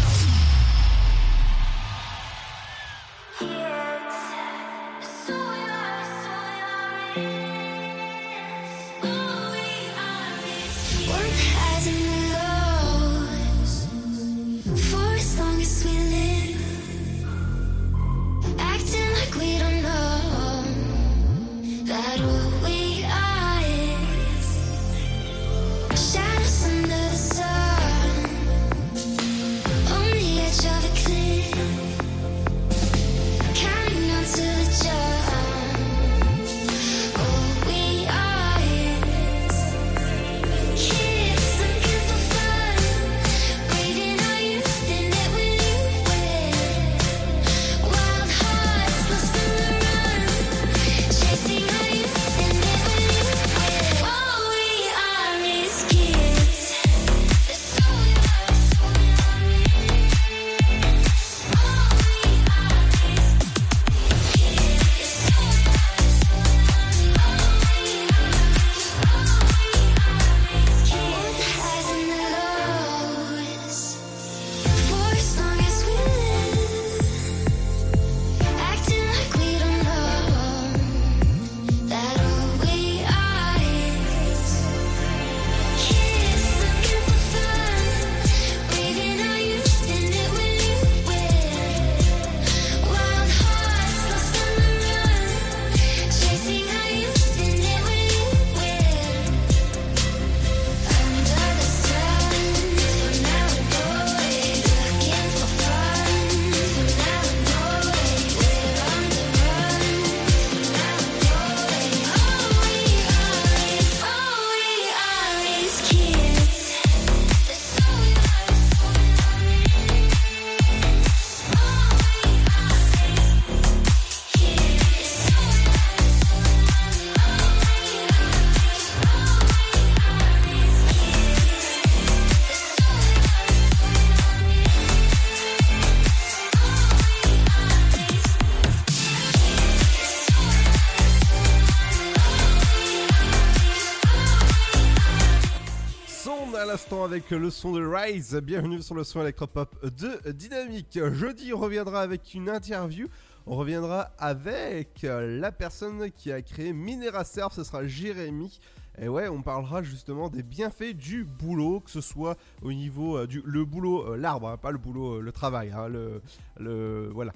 Speaker 1: Avec le son de Rise. Bienvenue sur le son électropop de Dynamique. Jeudi, on reviendra avec une interview. On reviendra avec la personne qui a créé Minera Surf, ce sera Jérémy. Et ouais, on parlera justement des bienfaits du boulot, que ce soit au niveau euh, du le boulot, euh, l'arbre, hein, pas le boulot, euh, le travail, hein, le voilà.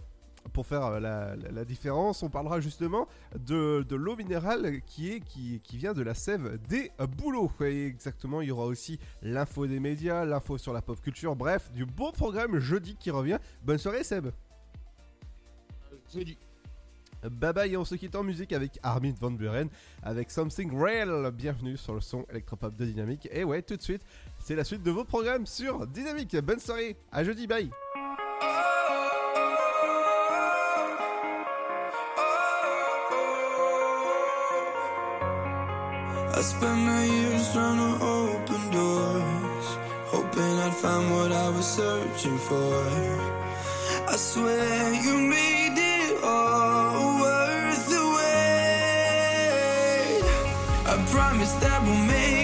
Speaker 1: Pour faire euh, la, la- la différence, on parlera justement de, de l'eau minérale qui, est, qui, qui vient de la sève des bouleaux. Et exactement, il y aura aussi l'info des médias, l'info sur la pop culture, bref, du beau programme jeudi qui revient. Bonne soirée Seb Jeudi. Bye bye et on se quitte en musique avec Armin Van Buren avec Something Real. Bienvenue sur le son électropop de Dynamique. Et ouais, tout de suite, c'est la suite de vos programmes sur Dynamique. Bonne soirée, à jeudi, bye
Speaker 27: I spent my years trying to open doors, hoping I'd find what I was searching for. I swear you made it all worth the wait. I promise that we'll make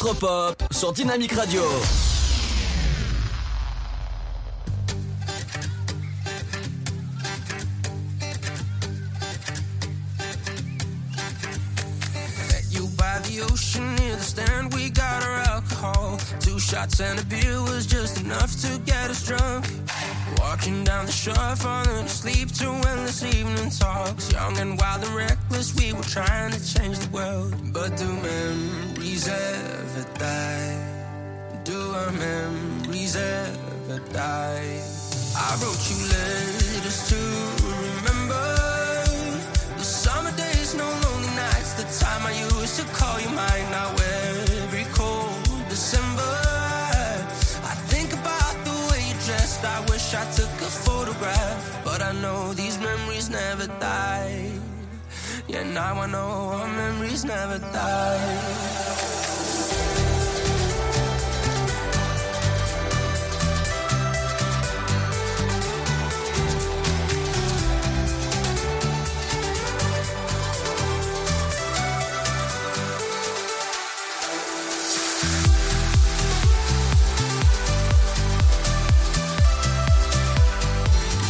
Speaker 2: électropop
Speaker 7: sur Dynamique Radio.